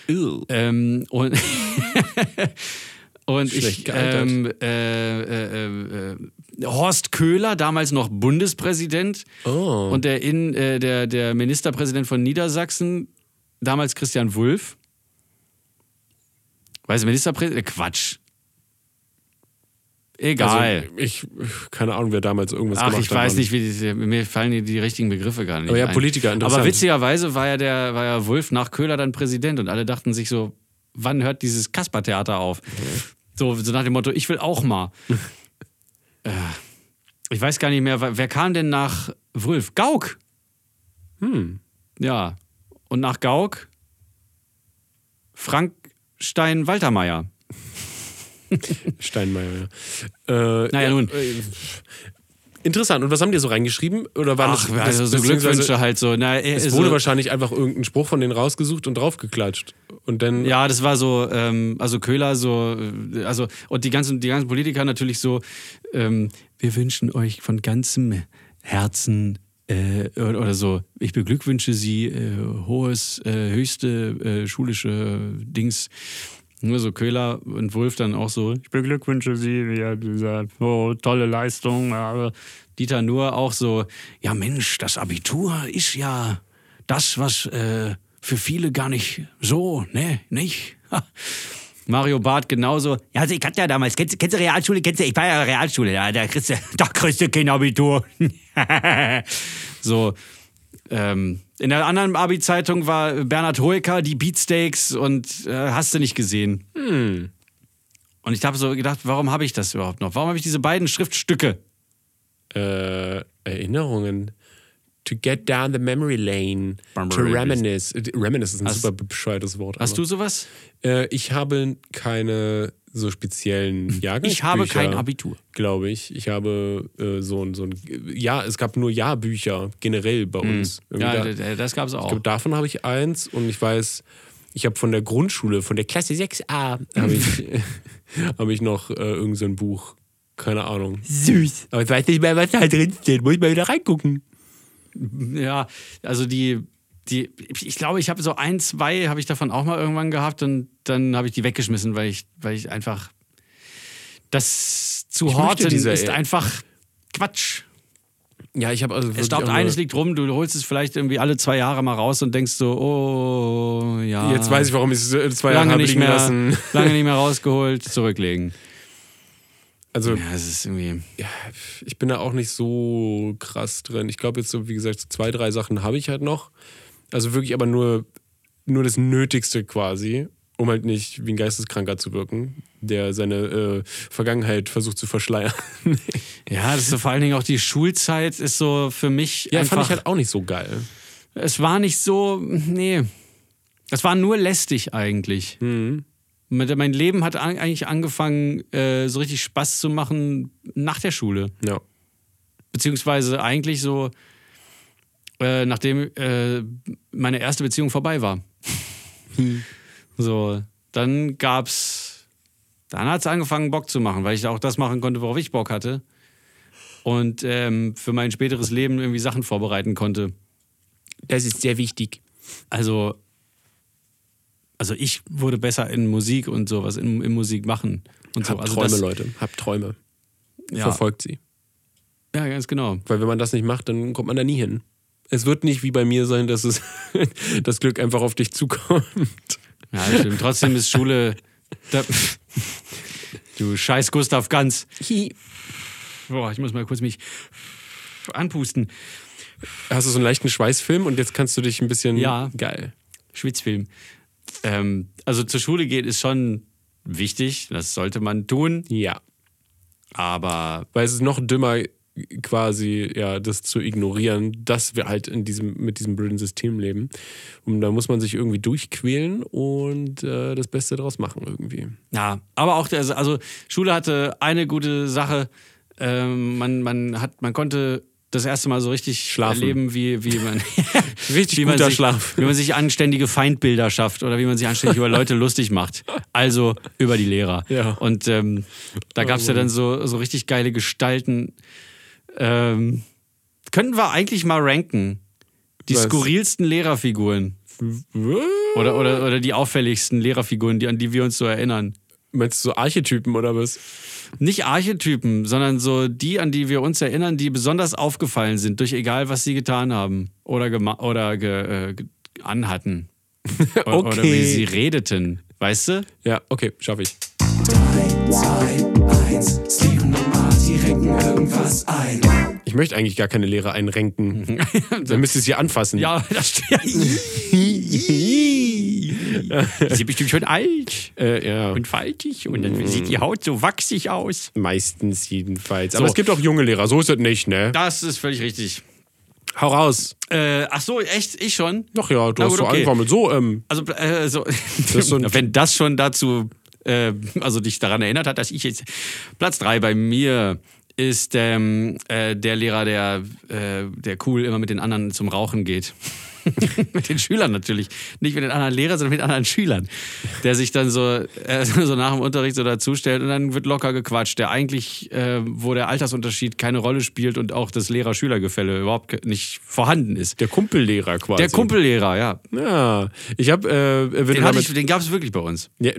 Ähm, und und ich, ähm, äh, äh, äh, Horst Köhler, damals noch Bundespräsident. Oh. Und der, in, äh, der, der Ministerpräsident von Niedersachsen, damals Christian Wulff. Weißt du, Ministerpräsident? Äh, Quatsch. Egal. Also, ich, keine Ahnung, wer damals irgendwas Ach, gemacht ich hat. weiß Mann. nicht, wie die, mir fallen die, die richtigen Begriffe gar nicht. Aber ja, ein. Politiker, interessant. Aber witzigerweise war ja der, war ja Wulff nach Köhler dann Präsident und alle dachten sich so, wann hört dieses Kaspertheater auf? So, so nach dem Motto, ich will auch mal. äh, ich weiß gar nicht mehr, wer kam denn nach Wulff? Gauck. Hm. Ja. Und nach Gauck Frank Stein Waltermeier. Steinmeier, ja. Äh, Naja, nun. äh, Interessant. Und was haben die so reingeschrieben? Oder waren Ach, das, also das so Glückwünsche halt so. Na, Es so- wurde wahrscheinlich einfach irgendein Spruch von denen rausgesucht und draufgeklatscht. Und dann. Ja, das war so, ähm, also Köhler so, äh, also und die ganzen, die ganzen Politiker natürlich so, ähm, wir wünschen euch von ganzem Herzen äh, oder, so, ich beglückwünsche Sie, äh, hohes, äh, höchste äh, schulische Dings. Nur so Köhler und Wulf dann auch so, ich beglückwünsche Sie, wie dieser, oh, tolle Leistung. Aber Dieter Nur auch so, ja Mensch, das Abitur ist ja das, was äh, für viele gar nicht so, ne, nicht? Mario Barth genauso. Ja, also ich hatte ja damals, kennst, kennst du Realschule? Kennst du, ich war ja Realschule, da, da, kriegst, du, da kriegst du kein Abitur. so, ähm, in der anderen Abi-Zeitung war Bernhard Hoeker, die Beatsteaks und äh, hast du nicht gesehen. Und ich habe so gedacht, warum habe ich das überhaupt noch? Warum habe ich diese beiden Schriftstücke? Äh, Erinnerungen. To get down the memory lane. To reminisce. Reminisce ist ein Hast- super bescheuertes Wort. Hast du sowas? Äh, ich habe keine so speziellen Jahrgangsbücher. Ich habe kein Abitur. Glaube ich. Ich habe äh, so ein, so ein. Ja, es gab nur Jahrbücher generell bei uns. Irgendwie Ja, da- das gab es Ich auch. glaube, davon habe ich eins und ich weiß, ich habe von der Grundschule, von der Klasse 6a, habe ich, habe ich noch äh, irgend so ein Buch. Keine Ahnung. Süß. Aber ich weiß nicht mehr, was da drin steht. Muss ich mal wieder reingucken. Ja, also die, die, ich glaube, ich habe so ein, zwei habe ich davon auch mal irgendwann gehabt und dann habe ich die weggeschmissen, weil ich, weil ich einfach das zu Ich horten diese- ist einfach Quatsch. Ja, ich habe also. Es staubt eines liegt rum, du holst es vielleicht irgendwie alle zwei Jahre mal raus und denkst so, oh ja. Jetzt weiß ich, warum ich es zwei Jahre lange habe nicht liegen mehr, lassen. lange nicht mehr rausgeholt, zurücklegen. Also, Ja, es ist irgendwie. ja, ich bin da auch nicht so krass drin. Ich glaube jetzt so, wie gesagt, zwei, drei Sachen habe ich halt noch. Also wirklich aber nur, nur das Nötigste quasi, um halt nicht wie ein Geisteskranker zu wirken, der seine äh, Vergangenheit versucht zu verschleiern. Ja, das ist so vor allen Dingen auch die Schulzeit ist so für mich ja, einfach. fand ich halt auch nicht so geil. Es war nicht so, nee. Es war nur lästig eigentlich. Mhm. Mein Leben hat an- eigentlich angefangen, äh, so richtig Spaß zu machen nach der Schule. Ja. Beziehungsweise eigentlich so, äh, nachdem äh, meine erste Beziehung vorbei war. so, dann gab's, dann hat's angefangen, Bock zu machen, weil ich auch das machen konnte, worauf ich Bock hatte. Und ähm, für mein späteres Leben irgendwie Sachen vorbereiten konnte. Das ist sehr wichtig. Also, also ich wurde besser in Musik und sowas, in, in Musik machen und so. Habt Also Träume, das, Leute. Habt Träume. ja, Verfolgt sie. ja, ganz genau. Weil wenn man das nicht macht, dann kommt man da nie hin. Es wird nicht wie bei mir sein, dass es das Glück einfach auf dich zukommt. Ja, stimmt. Trotzdem ist Schule. Da, du scheiß Gustav Ganz. Boah, ich muss mal kurz mich anpusten. Hast du so einen leichten Schweißfilm und jetzt kannst du dich ein bisschen. Ja. Geil. Schwitzfilm. Ähm, also zur Schule gehen ist schon wichtig, das sollte man tun, Ja. aber Weil es ist noch dümmer, quasi, ja, das zu ignorieren, dass wir halt in diesem, mit diesem blöden System leben. Und da muss man sich irgendwie durchquälen und äh, das Beste draus machen irgendwie. Ja, aber auch, der, also Schule hatte eine gute Sache. Ähm, man, man, hat, man konnte das erste Mal so richtig Schlafen. erleben, wie, wie man, Richtig wie man sich, Schlaf. wie man sich anständige Feindbilder schafft oder wie man sich anständig über Leute lustig macht. Also über die Lehrer. Ja. Und ähm, da gab es ja dann so, so richtig geile Gestalten. Ähm, könnten wir eigentlich mal ranken? Die Was? skurrilsten Lehrerfiguren. Oder, oder, oder die auffälligsten Lehrerfiguren, die, an die wir uns so erinnern. Meinst du so Archetypen oder was? Nicht Archetypen, sondern so die, an die wir uns erinnern, die besonders aufgefallen sind, durch egal, was sie getan haben oder, gema oder ge äh, anhatten. O Oder Okay. wie sie redeten. Weißt du? Ja, okay, schaffe ich. 2, 1, Steven und Marty renken irgendwas ein. Ich möchte eigentlich gar keine Lehre einrenken. Dann müsst ihr es hier anfassen. Ja, das stimmt. Sie sind bestimmt schon alt Äh, ja. und faltig und dann sieht die Haut so wachsig aus. Meistens jedenfalls. So. Aber es gibt auch junge Lehrer, so ist es nicht, ne? Das ist völlig richtig. Hau raus. Äh, ach so, echt? Ich schon? Doch ja, du Na hast gut, so okay. angefangen mit so, ähm, Also, äh, so, ist so wenn das schon dazu, äh, also dich daran erinnert hat, dass ich jetzt Platz drei bei mir ist ähm, äh, der Lehrer, der, äh, der cool immer mit den anderen zum Rauchen geht. mit den Schülern natürlich. Nicht mit den anderen Lehrern, sondern mit anderen Schülern. Der sich dann so, äh, so nach dem Unterricht so dazustellt und dann wird locker gequatscht. Der eigentlich, äh, wo der Altersunterschied keine Rolle spielt und auch das Lehrer-Schüler-Gefälle überhaupt nicht vorhanden ist. Der Kumpellehrer quasi. Der Kumpellehrer, ja. Ja, ich habe, äh, wenn Den, damit- ich- den gab es wirklich bei uns. Ja,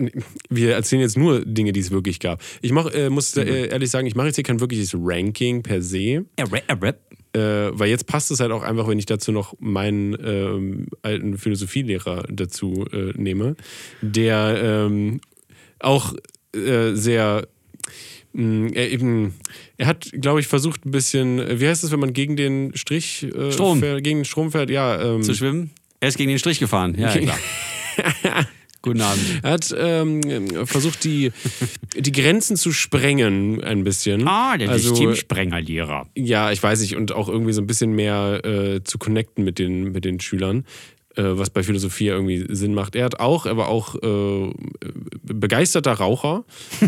wir erzählen jetzt nur Dinge, die es wirklich gab. Ich mach, äh, muss Mhm. äh, ehrlich sagen, ich mache jetzt hier kein wirkliches Ranking per se, äh, weil jetzt passt es halt auch einfach, wenn ich dazu noch meinen ähm, alten Philosophielehrer dazu äh, nehme, der ähm, auch äh, sehr mh, er eben, er hat, glaube ich, versucht ein bisschen, wie heißt es, wenn man gegen den Strich äh, Strom. fährt, gegen den Strom fährt, ja, ähm, Zu schwimmen? Er ist gegen den Strich gefahren. Ja, ja klar. Guten Abend. Er hat ähm, versucht, die, die Grenzen zu sprengen ein bisschen. Ah, der also, Systemsprengerlehrer. Ja, ich weiß nicht. Und auch irgendwie so ein bisschen mehr äh, zu connecten mit den, mit den Schülern, äh, was bei Philosophie irgendwie Sinn macht. Er hat auch, er war auch äh, begeisterter Raucher.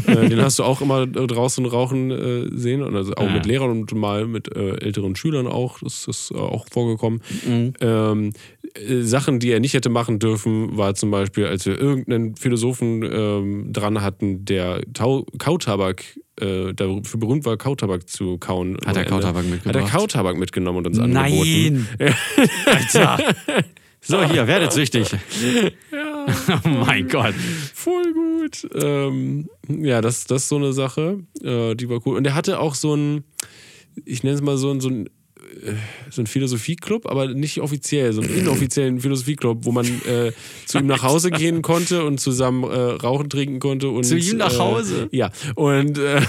äh, den hast du auch immer draußen rauchen äh, sehen. Und also auch Ah. mit Lehrern und mal mit äh, älteren Schülern auch. Das ist äh, auch vorgekommen. Mhm. Ähm, äh, Sachen, die er nicht hätte machen dürfen, war zum Beispiel, als wir irgendeinen Philosophen ähm, dran hatten, der Tau Kautabak, äh, dafür berühmt war, Kautabak zu kauen. Hat er Ende. Kautabak Hat er? Kautabak mitgenommen und uns angeboten. Nein! Alter! So, hier, werdet süchtig. Oh mein Gott. Voll gut. Ähm, ja, das, das ist so eine Sache, äh, die war cool. Und er hatte auch so ein, ich nenne es mal so ein, so ein äh, so ein Philosophieclub, aber nicht offiziell, so einen inoffiziellen Philosophieclub, wo man äh, zu ihm nach Hause gehen konnte und zusammen äh, rauchen trinken konnte und Zu ihm nach äh, Hause? ja und äh,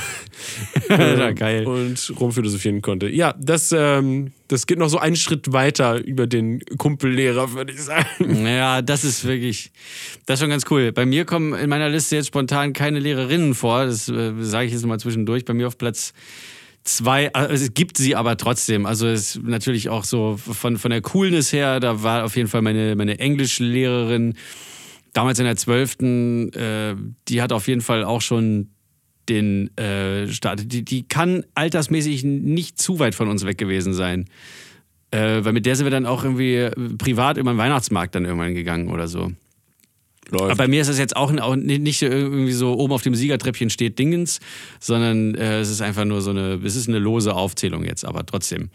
Alter, geil. und rumphilosophieren konnte. Ja, das ähm, das geht noch so einen Schritt weiter über den Kumpellehrer, würde ich sagen. Ja, das ist wirklich, das ist schon ganz cool. Bei mir kommen in meiner Liste jetzt spontan keine Lehrerinnen vor. Das äh, sage ich jetzt mal zwischendurch. Bei mir auf Platz zwei, also es gibt sie aber trotzdem. Also es ist natürlich auch so von, von der Coolness her, da war auf jeden Fall meine, meine Englischlehrerin damals in der 12. Äh, die hat auf jeden Fall auch schon den äh, Start. Die, die kann altersmäßig nicht zu weit von uns weg gewesen sein. Äh, weil mit der sind wir dann auch irgendwie privat über den Weihnachtsmarkt dann irgendwann gegangen oder so. Aber Läuft. bei mir ist das jetzt auch, auch nicht irgendwie so oben auf dem Siegertreppchen steht Dingens, sondern äh, es ist einfach nur so eine, es ist eine lose Aufzählung jetzt, aber trotzdem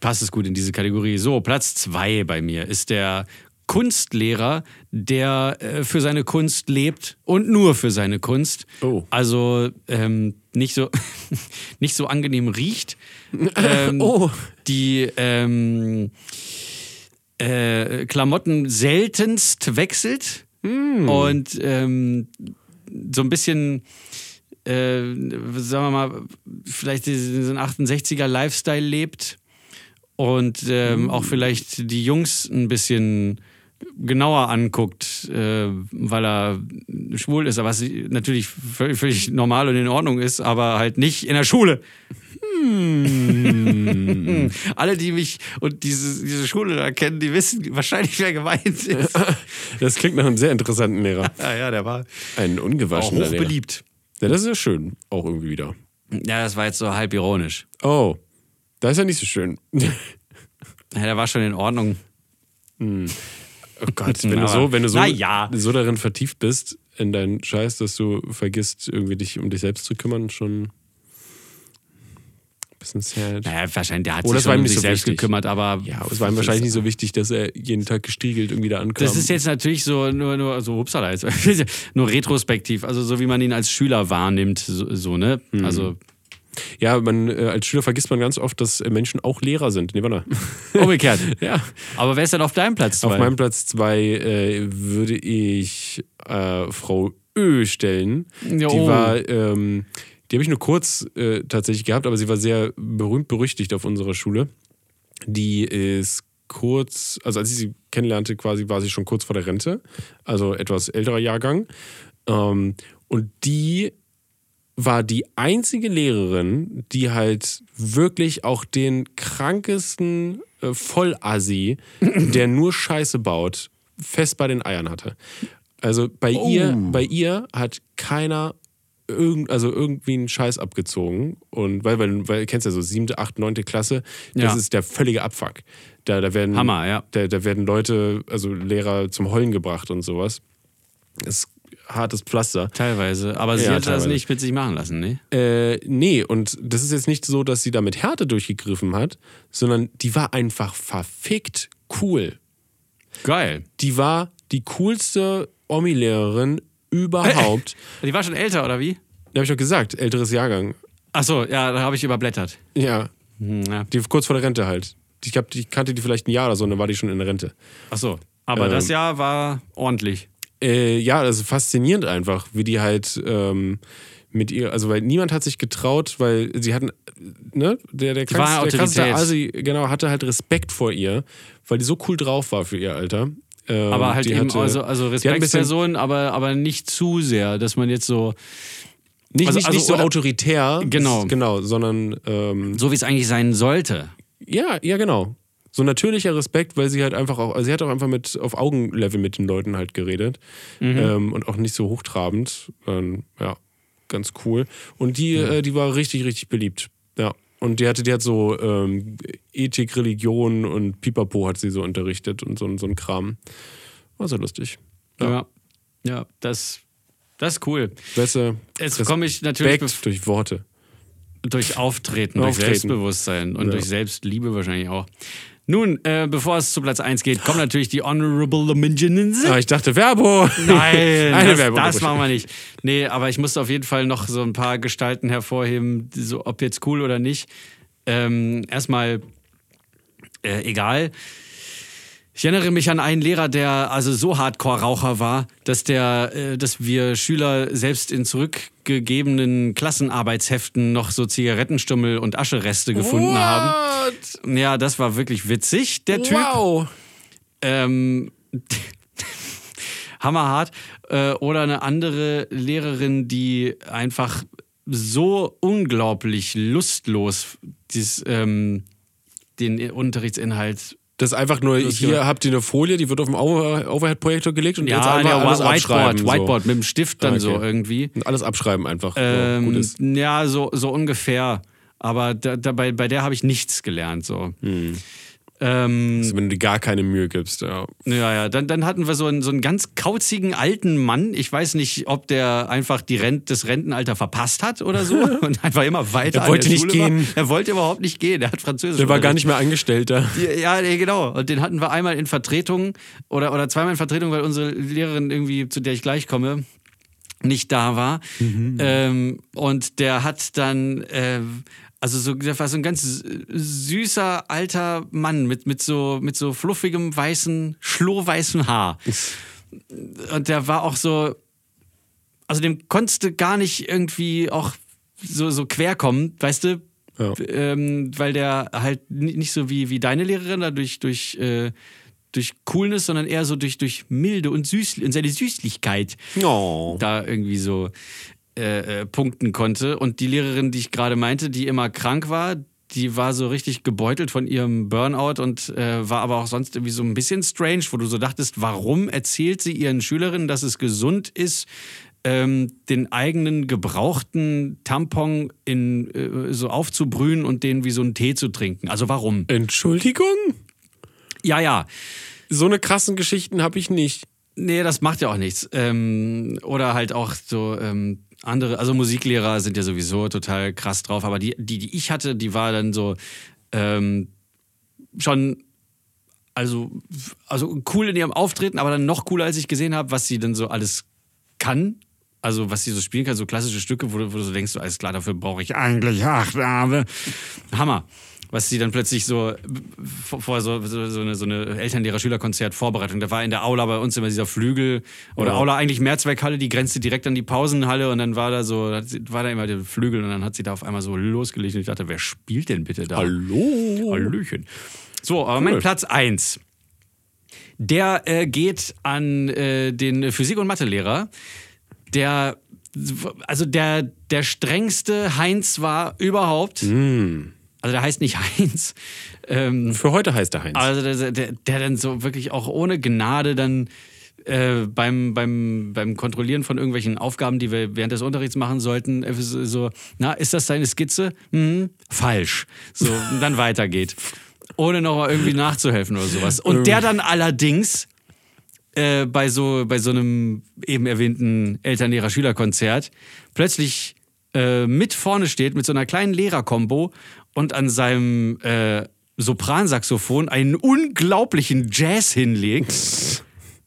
passt es gut in diese Kategorie. So, Platz zwei bei mir ist der Kunstlehrer, der äh, für seine Kunst lebt und nur für seine Kunst. Oh. Also ähm, nicht, so, nicht so angenehm riecht. Ähm, Oh. Die ähm, äh, Klamotten seltenst wechselt und ähm, so ein bisschen, äh, sagen wir mal, vielleicht diesen 68er Lifestyle lebt und ähm, auch vielleicht die Jungs ein bisschen genauer anguckt, äh, weil er schwul ist, was natürlich völlig normal und in Ordnung ist, aber halt nicht in der Schule. Hm. Alle, die mich und diese, diese Schule da kennen, die wissen wahrscheinlich, wer gemeint ist. Das klingt nach einem sehr interessanten Lehrer. Ja, ja, der war Ein auch ungewaschener Lehrer. hochbeliebt. Ja, das ist ja schön, auch irgendwie wieder. Ja, das war jetzt so halb ironisch. Oh, das ist ja nicht so schön. Ja, der war schon in Ordnung. Oh Gott, wenn du so, wenn du so, ja. so darin vertieft bist in deinen Scheiß, dass du vergisst, irgendwie dich um dich selbst zu kümmern, schon bisschen sad. Naja, wahrscheinlich, der hat Oder sich um sich so selbst wichtig. gekümmert, aber. Ja, es war ihm wahrscheinlich nicht so wichtig, dass er jeden Tag gestriegelt irgendwie da ankam. Das ist jetzt natürlich so nur, nur so, upsala, jetzt, nur retrospektiv, also so wie man ihn als Schüler wahrnimmt, so, so ne? Mhm. Also ja, man, äh, als Schüler vergisst man ganz oft, dass äh, Menschen auch Lehrer sind. Nee, warte. umgekehrt. ja. Aber wer ist denn auf deinem Platz? Auf zwei? meinem Platz zwei äh, würde ich äh, Frau Ö stellen. Ja, Die oh. war, ähm, die habe ich nur kurz äh, tatsächlich gehabt, aber sie war sehr berühmt berüchtigt auf unserer Schule. Die ist kurz, also als ich sie kennenlernte, quasi war sie schon kurz vor der Rente, also etwas älterer Jahrgang. Ähm, und die war die einzige Lehrerin, die halt wirklich auch den krankesten äh, Vollassi, der nur Scheiße baut, fest bei den Eiern hatte. Also bei ihr, bei ihr hat keiner irgend, also irgendwie einen Scheiß abgezogen. Und weil, weil, weil kennst ja so siebte, acht, neunte Klasse, das Ja. ist der völlige Abfuck. Da, da werden, Hammer, ja. Da, da werden Leute, also Lehrer zum Heulen gebracht und sowas. Das ist hartes Pflaster. Teilweise. Aber sie Ja, hat das teilweise. nicht mit sich machen lassen, ne? Äh, nee, und das ist jetzt nicht so, dass sie da mit Härte durchgegriffen hat, sondern die war einfach verfickt cool. Geil. Die war die coolste Omi-Lehrerin überhaupt. Die war schon älter, oder wie? Da habe ich doch gesagt, älteres Jahrgang. Achso, ja, da habe ich überblättert. Ja, Hm, ja. die kurz vor der Rente halt. Ich, glaub, ich kannte die vielleicht ein Jahr oder so und dann war die schon in der Rente. Achso. Aber Ähm. das Jahr war ordentlich. Äh, ja, das ist faszinierend einfach, wie die halt ähm, mit ihr, also weil niemand hat sich getraut, weil sie hatten, ne, der, der, krankste, der Autorität. Asi, genau, hatte halt Respekt vor ihr, weil die so cool drauf war für ihr Alter. Ähm, Aber halt eben, hatte- also, also Respektsperson, aber, aber nicht zu sehr, dass man jetzt so, Nicht, also- nicht, also nicht so oder- autoritär, Genau. genau, sondern ähm, so wie es eigentlich sein sollte. ja, ja, genau. So natürlicher Respekt, weil sie halt einfach auch, also sie hat auch einfach mit auf Augenlevel mit den Leuten halt geredet Mhm. ähm, und auch nicht so hochtrabend. Ähm, ja, ganz cool. Und die, äh, die war richtig, richtig beliebt. Ja. Und die hatte, die hat so ähm, Ethik, Religion und Pipapo hat sie so unterrichtet und so, so ein Kram. War so lustig. Ja. Ja, das, das ist cool. Du, Jetzt komme ich natürlich durch Worte. durch Auftreten, durch Auftreten. Selbstbewusstsein und Ja. durch Selbstliebe wahrscheinlich auch. Nun, äh, bevor es zu Platz 1 geht, kommen natürlich die Honorable Mentions. Ah, ich dachte, Werbung! Nein, Eine das, Werbung. das machen wir nicht. Nee, aber ich musste auf jeden Fall noch so ein paar Gestalten hervorheben, so, ob jetzt cool oder nicht. Ähm, erstmal, äh, egal. Ich erinnere mich an einen Lehrer, der also so Hardcore-Raucher war, dass der, äh, dass wir Schüler selbst in zurückgegebenen Klassenarbeitsheften noch so Zigarettenstummel und Aschereste gefunden haben. What? Ja, das war wirklich witzig, der Typ. Wow! Ähm, hammerhart. Äh, oder eine andere Lehrerin, die einfach so unglaublich lustlos dieses, ähm, den Unterrichtsinhalt. Das ist einfach nur, Das hier ja. habt ihr eine Folie, die wird auf dem Over- Overhead-Projektor gelegt und jetzt Ja, einfach der alles Whiteboard, abschreiben. so. Whiteboard mit dem Stift dann Ah, so okay. irgendwie. Und alles abschreiben einfach. so, Ähm, ist. ja, so, so ungefähr. Aber da, da, bei, bei der habe ich nichts gelernt. So. Hm. Ähm, Also wenn du dir gar keine Mühe gibst. Ja. Ja, ja, dann, dann hatten wir so einen, so einen ganz kauzigen alten Mann. Ich weiß nicht, ob der einfach die Rent, das Rentenalter verpasst hat oder so und einfach immer weiter. Er wollte nicht Schule gehen. War. Er wollte überhaupt nicht gehen. Er hat Französisch. Der war gar nicht mehr Angestellter. Ja, nee, genau. Und den hatten wir einmal in Vertretung oder, oder zweimal in Vertretung, weil unsere Lehrerin irgendwie, zu der ich gleich komme, nicht da war. Ähm, und der hat dann, äh, also so, der war so ein ganz süßer alter Mann mit, mit, so, mit so fluffigem weißen, schlohweißen Haar. Und der war auch so, also dem konntest du gar nicht irgendwie auch so, so quer kommen, weißt du? Ja. Ähm, weil der halt ni- nicht so wie, wie deine Lehrerin da durch, durch, äh, durch Coolness, sondern eher so durch, durch Milde und, Süß und seine Süßlichkeit Oh. da irgendwie so äh, äh, punkten konnte. Und die Lehrerin, die ich gerade meinte, die immer krank war, die war so richtig gebeutelt von ihrem Burnout und äh, war aber auch sonst irgendwie so ein bisschen strange, wo du so dachtest, warum erzählt sie ihren Schülerinnen, dass es gesund ist, ähm, den eigenen gebrauchten Tampon in, äh, so aufzubrühen und den wie so einen Tee zu trinken. Also warum? Entschuldigung? Ja, ja. So eine krassen Geschichten habe ich nicht. Nee, das macht ja auch nichts. Ähm, oder halt auch so ähm, andere, also Musiklehrer sind ja sowieso total krass drauf, aber die, die, die ich hatte, die war dann so ähm, schon, also, also cool in ihrem Auftreten, aber dann noch cooler, als ich gesehen habe, was sie dann so alles kann. Also, was sie so spielen kann, so klassische Stücke, wo du, wo du so denkst, alles klar, dafür brauche ich eigentlich acht Arme. Hammer. Was sie dann plötzlich so vor so, so, so eine, so eine Elternlehrer-Schülerkonzert Vorbereitung. Da war in der Aula bei uns immer dieser Flügel oder Ja. Aula eigentlich Mehrzweckhalle, die grenzte direkt an die Pausenhalle und dann war da so, war da immer der Flügel und dann hat sie da auf einmal so losgelegt und ich dachte, wer spielt denn bitte da? Hallo? Hallöchen. So, aber mein Cool. Platz 1. Der äh, geht an äh, den Physik- und Mathelehrer, der also der, der strengste Heinz war überhaupt. Also der heißt nicht Heinz. Ähm, Für heute heißt er Heinz. also der, der, der dann so wirklich auch ohne Gnade dann äh, beim, beim, beim Kontrollieren von irgendwelchen Aufgaben, die wir während des Unterrichts machen sollten, äh, so, na, ist das deine Skizze? Hm, falsch. So, und dann weitergeht. Ohne noch irgendwie nachzuhelfen oder sowas. Und der dann allerdings äh, bei, so, bei so einem eben erwähnten Eltern-Lehrer-Schüler-Konzert plötzlich äh, mit vorne steht mit so einer kleinen Lehrerkombo und an seinem äh, Sopransaxophon einen unglaublichen Jazz hinlegt.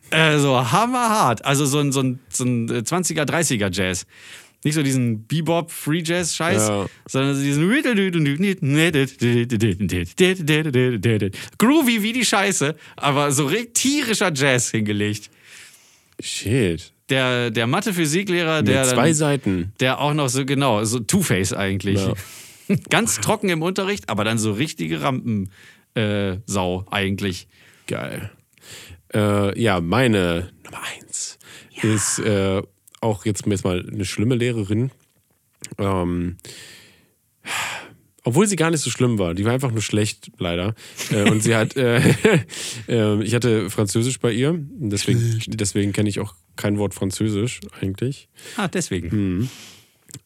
äh, so hammerhart. Also so ein, so ein, so ein 20er, 30er Jazz. Nicht so diesen Bebop Free Jazz Scheiß, Ja. sondern so diesen Groovy wie die Scheiße, aber so tierischer Jazz hingelegt. Shit. Der, der Mathe-Physiklehrer, Mit der, zwei dann, Seiten. der auch noch so, genau, so Two-Face eigentlich. Ja. Ganz trocken im Unterricht, aber dann so richtige Rampensau äh, eigentlich. Geil. Äh, ja, meine Nummer eins ist äh, auch jetzt jetzt mal eine schlimme Lehrerin. Ähm, obwohl sie gar nicht so schlimm war. Die war einfach nur schlecht, leider. Äh, und sie hat, äh, äh, ich hatte Französisch bei ihr. Deswegen, deswegen kenne ich auch kein Wort Französisch eigentlich. Ah, deswegen.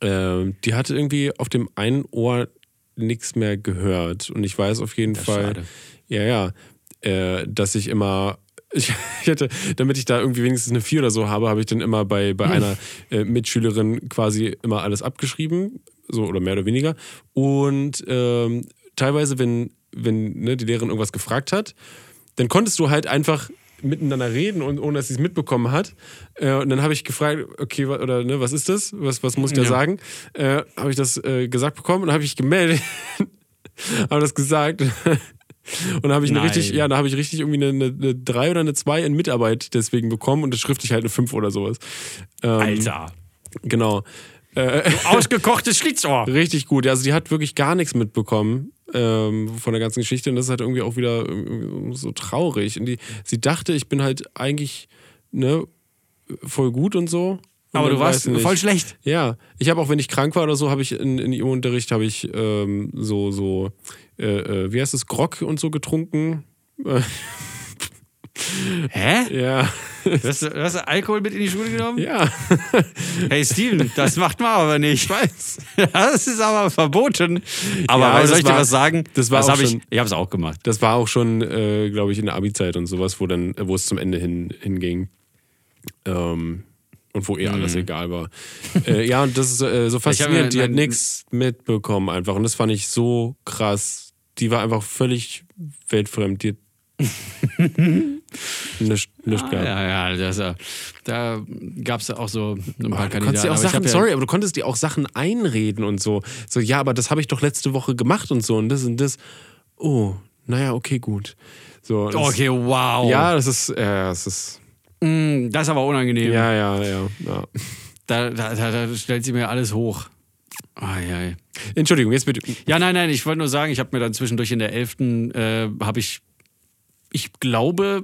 Ähm, die hatte irgendwie auf dem einen Ohr nichts mehr gehört. Und ich weiß auf jeden ist Fall, schade. ja, ja, äh, dass ich immer, ich, ich hätte, damit ich da irgendwie wenigstens eine 4 oder so habe, habe ich dann immer bei, bei einer äh, Mitschülerin quasi immer alles abgeschrieben, so oder mehr oder weniger. Und ähm, teilweise, wenn, wenn ne, die Lehrerin irgendwas gefragt hat, dann konntest du halt einfach miteinander reden und ohne dass sie es mitbekommen hat. Äh, und dann habe ich gefragt, okay, wa- oder ne, was ist das? Was, was muss ich da Ja. sagen? Äh, habe ich das äh, gesagt bekommen und habe ich gemeldet, habe das gesagt. Und dann habe ich eine richtig, ja, da habe ich richtig irgendwie eine, eine, eine 3 oder eine 2 in Mitarbeit deswegen bekommen und das schriftlich halt eine 5 oder sowas. Ähm, Alter. Genau. Äh, Ausgekochtes Schlitzohr. Richtig gut. Also die hat wirklich gar nichts mitbekommen ähm, von der ganzen Geschichte und das ist halt irgendwie auch wieder irgendwie so traurig. Und die, sie dachte, ich bin halt eigentlich ne, voll gut und so. Und Aber du warst voll schlecht. Ja, ich habe auch, wenn ich krank war oder so, habe ich in, in ihrem Unterricht habe ich ähm, so so äh, äh, wie heißt es Grog und so getrunken. Hä? ja, Du hast, du hast Alkohol mit in die Schule genommen? ja. Hey Steven, das macht man aber nicht. Ich weiß. Das ist aber verboten. Aber Ja, das soll ich dir war- was sagen? das war das auch hab ich, schon- ich habe es auch gemacht. Das war auch schon, äh, glaube ich, in der Abi-Zeit und sowas, wo dann, wo es zum Ende hin hinging. Ähm, und wo eh alles egal war. äh, ja, und das ist äh, so faszinierend. Die hat nichts mitbekommen einfach. Und das fand ich so krass. Die war einfach völlig weltfremd. Die hat nichts nicht gehabt. Ja, ja, das, äh, da gab es auch so ein paar konntest Kandidaten. dir auch Sachen, ja- sorry, aber du konntest dir auch Sachen einreden und so. So, ja, aber das habe ich doch letzte Woche gemacht und so und das und das. Oh, naja, okay, gut. So, das, Okay, wow. Ja, das ist, äh, das ist, Mm, Das ist aber unangenehm. ja, ja, ja. ja. Da, da, da, da stellt sie mir alles hoch. Ai, ai. Entschuldigung, jetzt bitte. Ja, nein, nein, ich wollte nur sagen, ich habe mir dann zwischendurch in der 11. Äh, habe ich, ich glaube,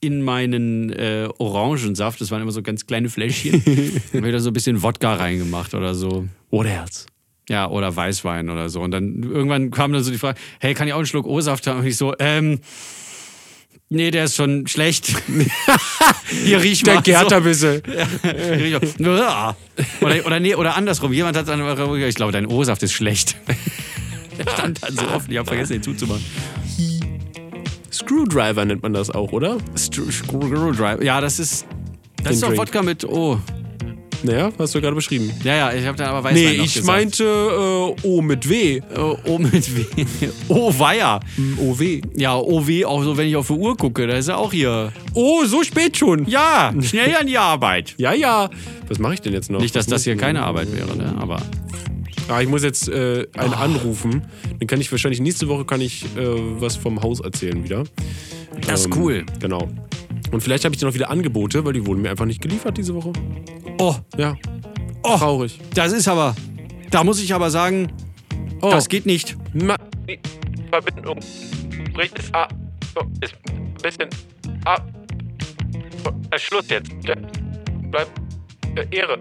in meinen äh, Orangensaft, das waren immer so ganz kleine Fläschchen, habe ich da so ein bisschen Wodka reingemacht oder so. What else? Ja, oder Weißwein oder so. Und dann irgendwann kam dann so die Frage, hey, kann ich auch einen Schluck O-Saft haben? Und ich so, ähm, nee, der ist schon schlecht. Hier riech mal. Der gärt so. ein bisschen. Oder, oder, nee, oder andersrum. Jemand hat dann, ich glaube, dein O-Saft ist schlecht. Der stand dann so offen, ich habe vergessen, den zuzumachen. Screwdriver nennt man das auch, oder? Stru- Screwdriver. Ja, das ist. Das ist doch Drink. Wodka mit O. Naja, hast du gerade beschrieben. Ja, ja, ich habe dann aber Weißwein Nee, ich gesagt. meinte äh, O mit W. O, o mit W. O Weiher. OW. Ja, OW, auch so, wenn ich auf die Uhr gucke, da ist er auch hier. Oh, so spät schon. Ja, schnell an die Arbeit. Ja, ja. Was mache ich denn jetzt noch? Nicht, dass das hier ich keine? Arbeit wäre, ne? aber. Ah, ich muss jetzt äh, einen anrufen. Dann kann ich wahrscheinlich nächste Woche kann ich äh, was vom Haus erzählen wieder. Das ist Ähm, cool. Genau. Und vielleicht habe ich dann noch wieder Angebote, weil die wurden mir einfach nicht geliefert diese Woche. Oh, Ja. Oh. Traurig. das ist aber. Da muss ich aber sagen, Oh. das geht nicht. Ma Die Verbindung bricht es ab. Ist ein bisschen ab. Schluss jetzt. Ja, Bleib äh, Ehre.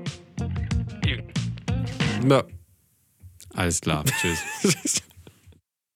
ma Alles klar, tschüss.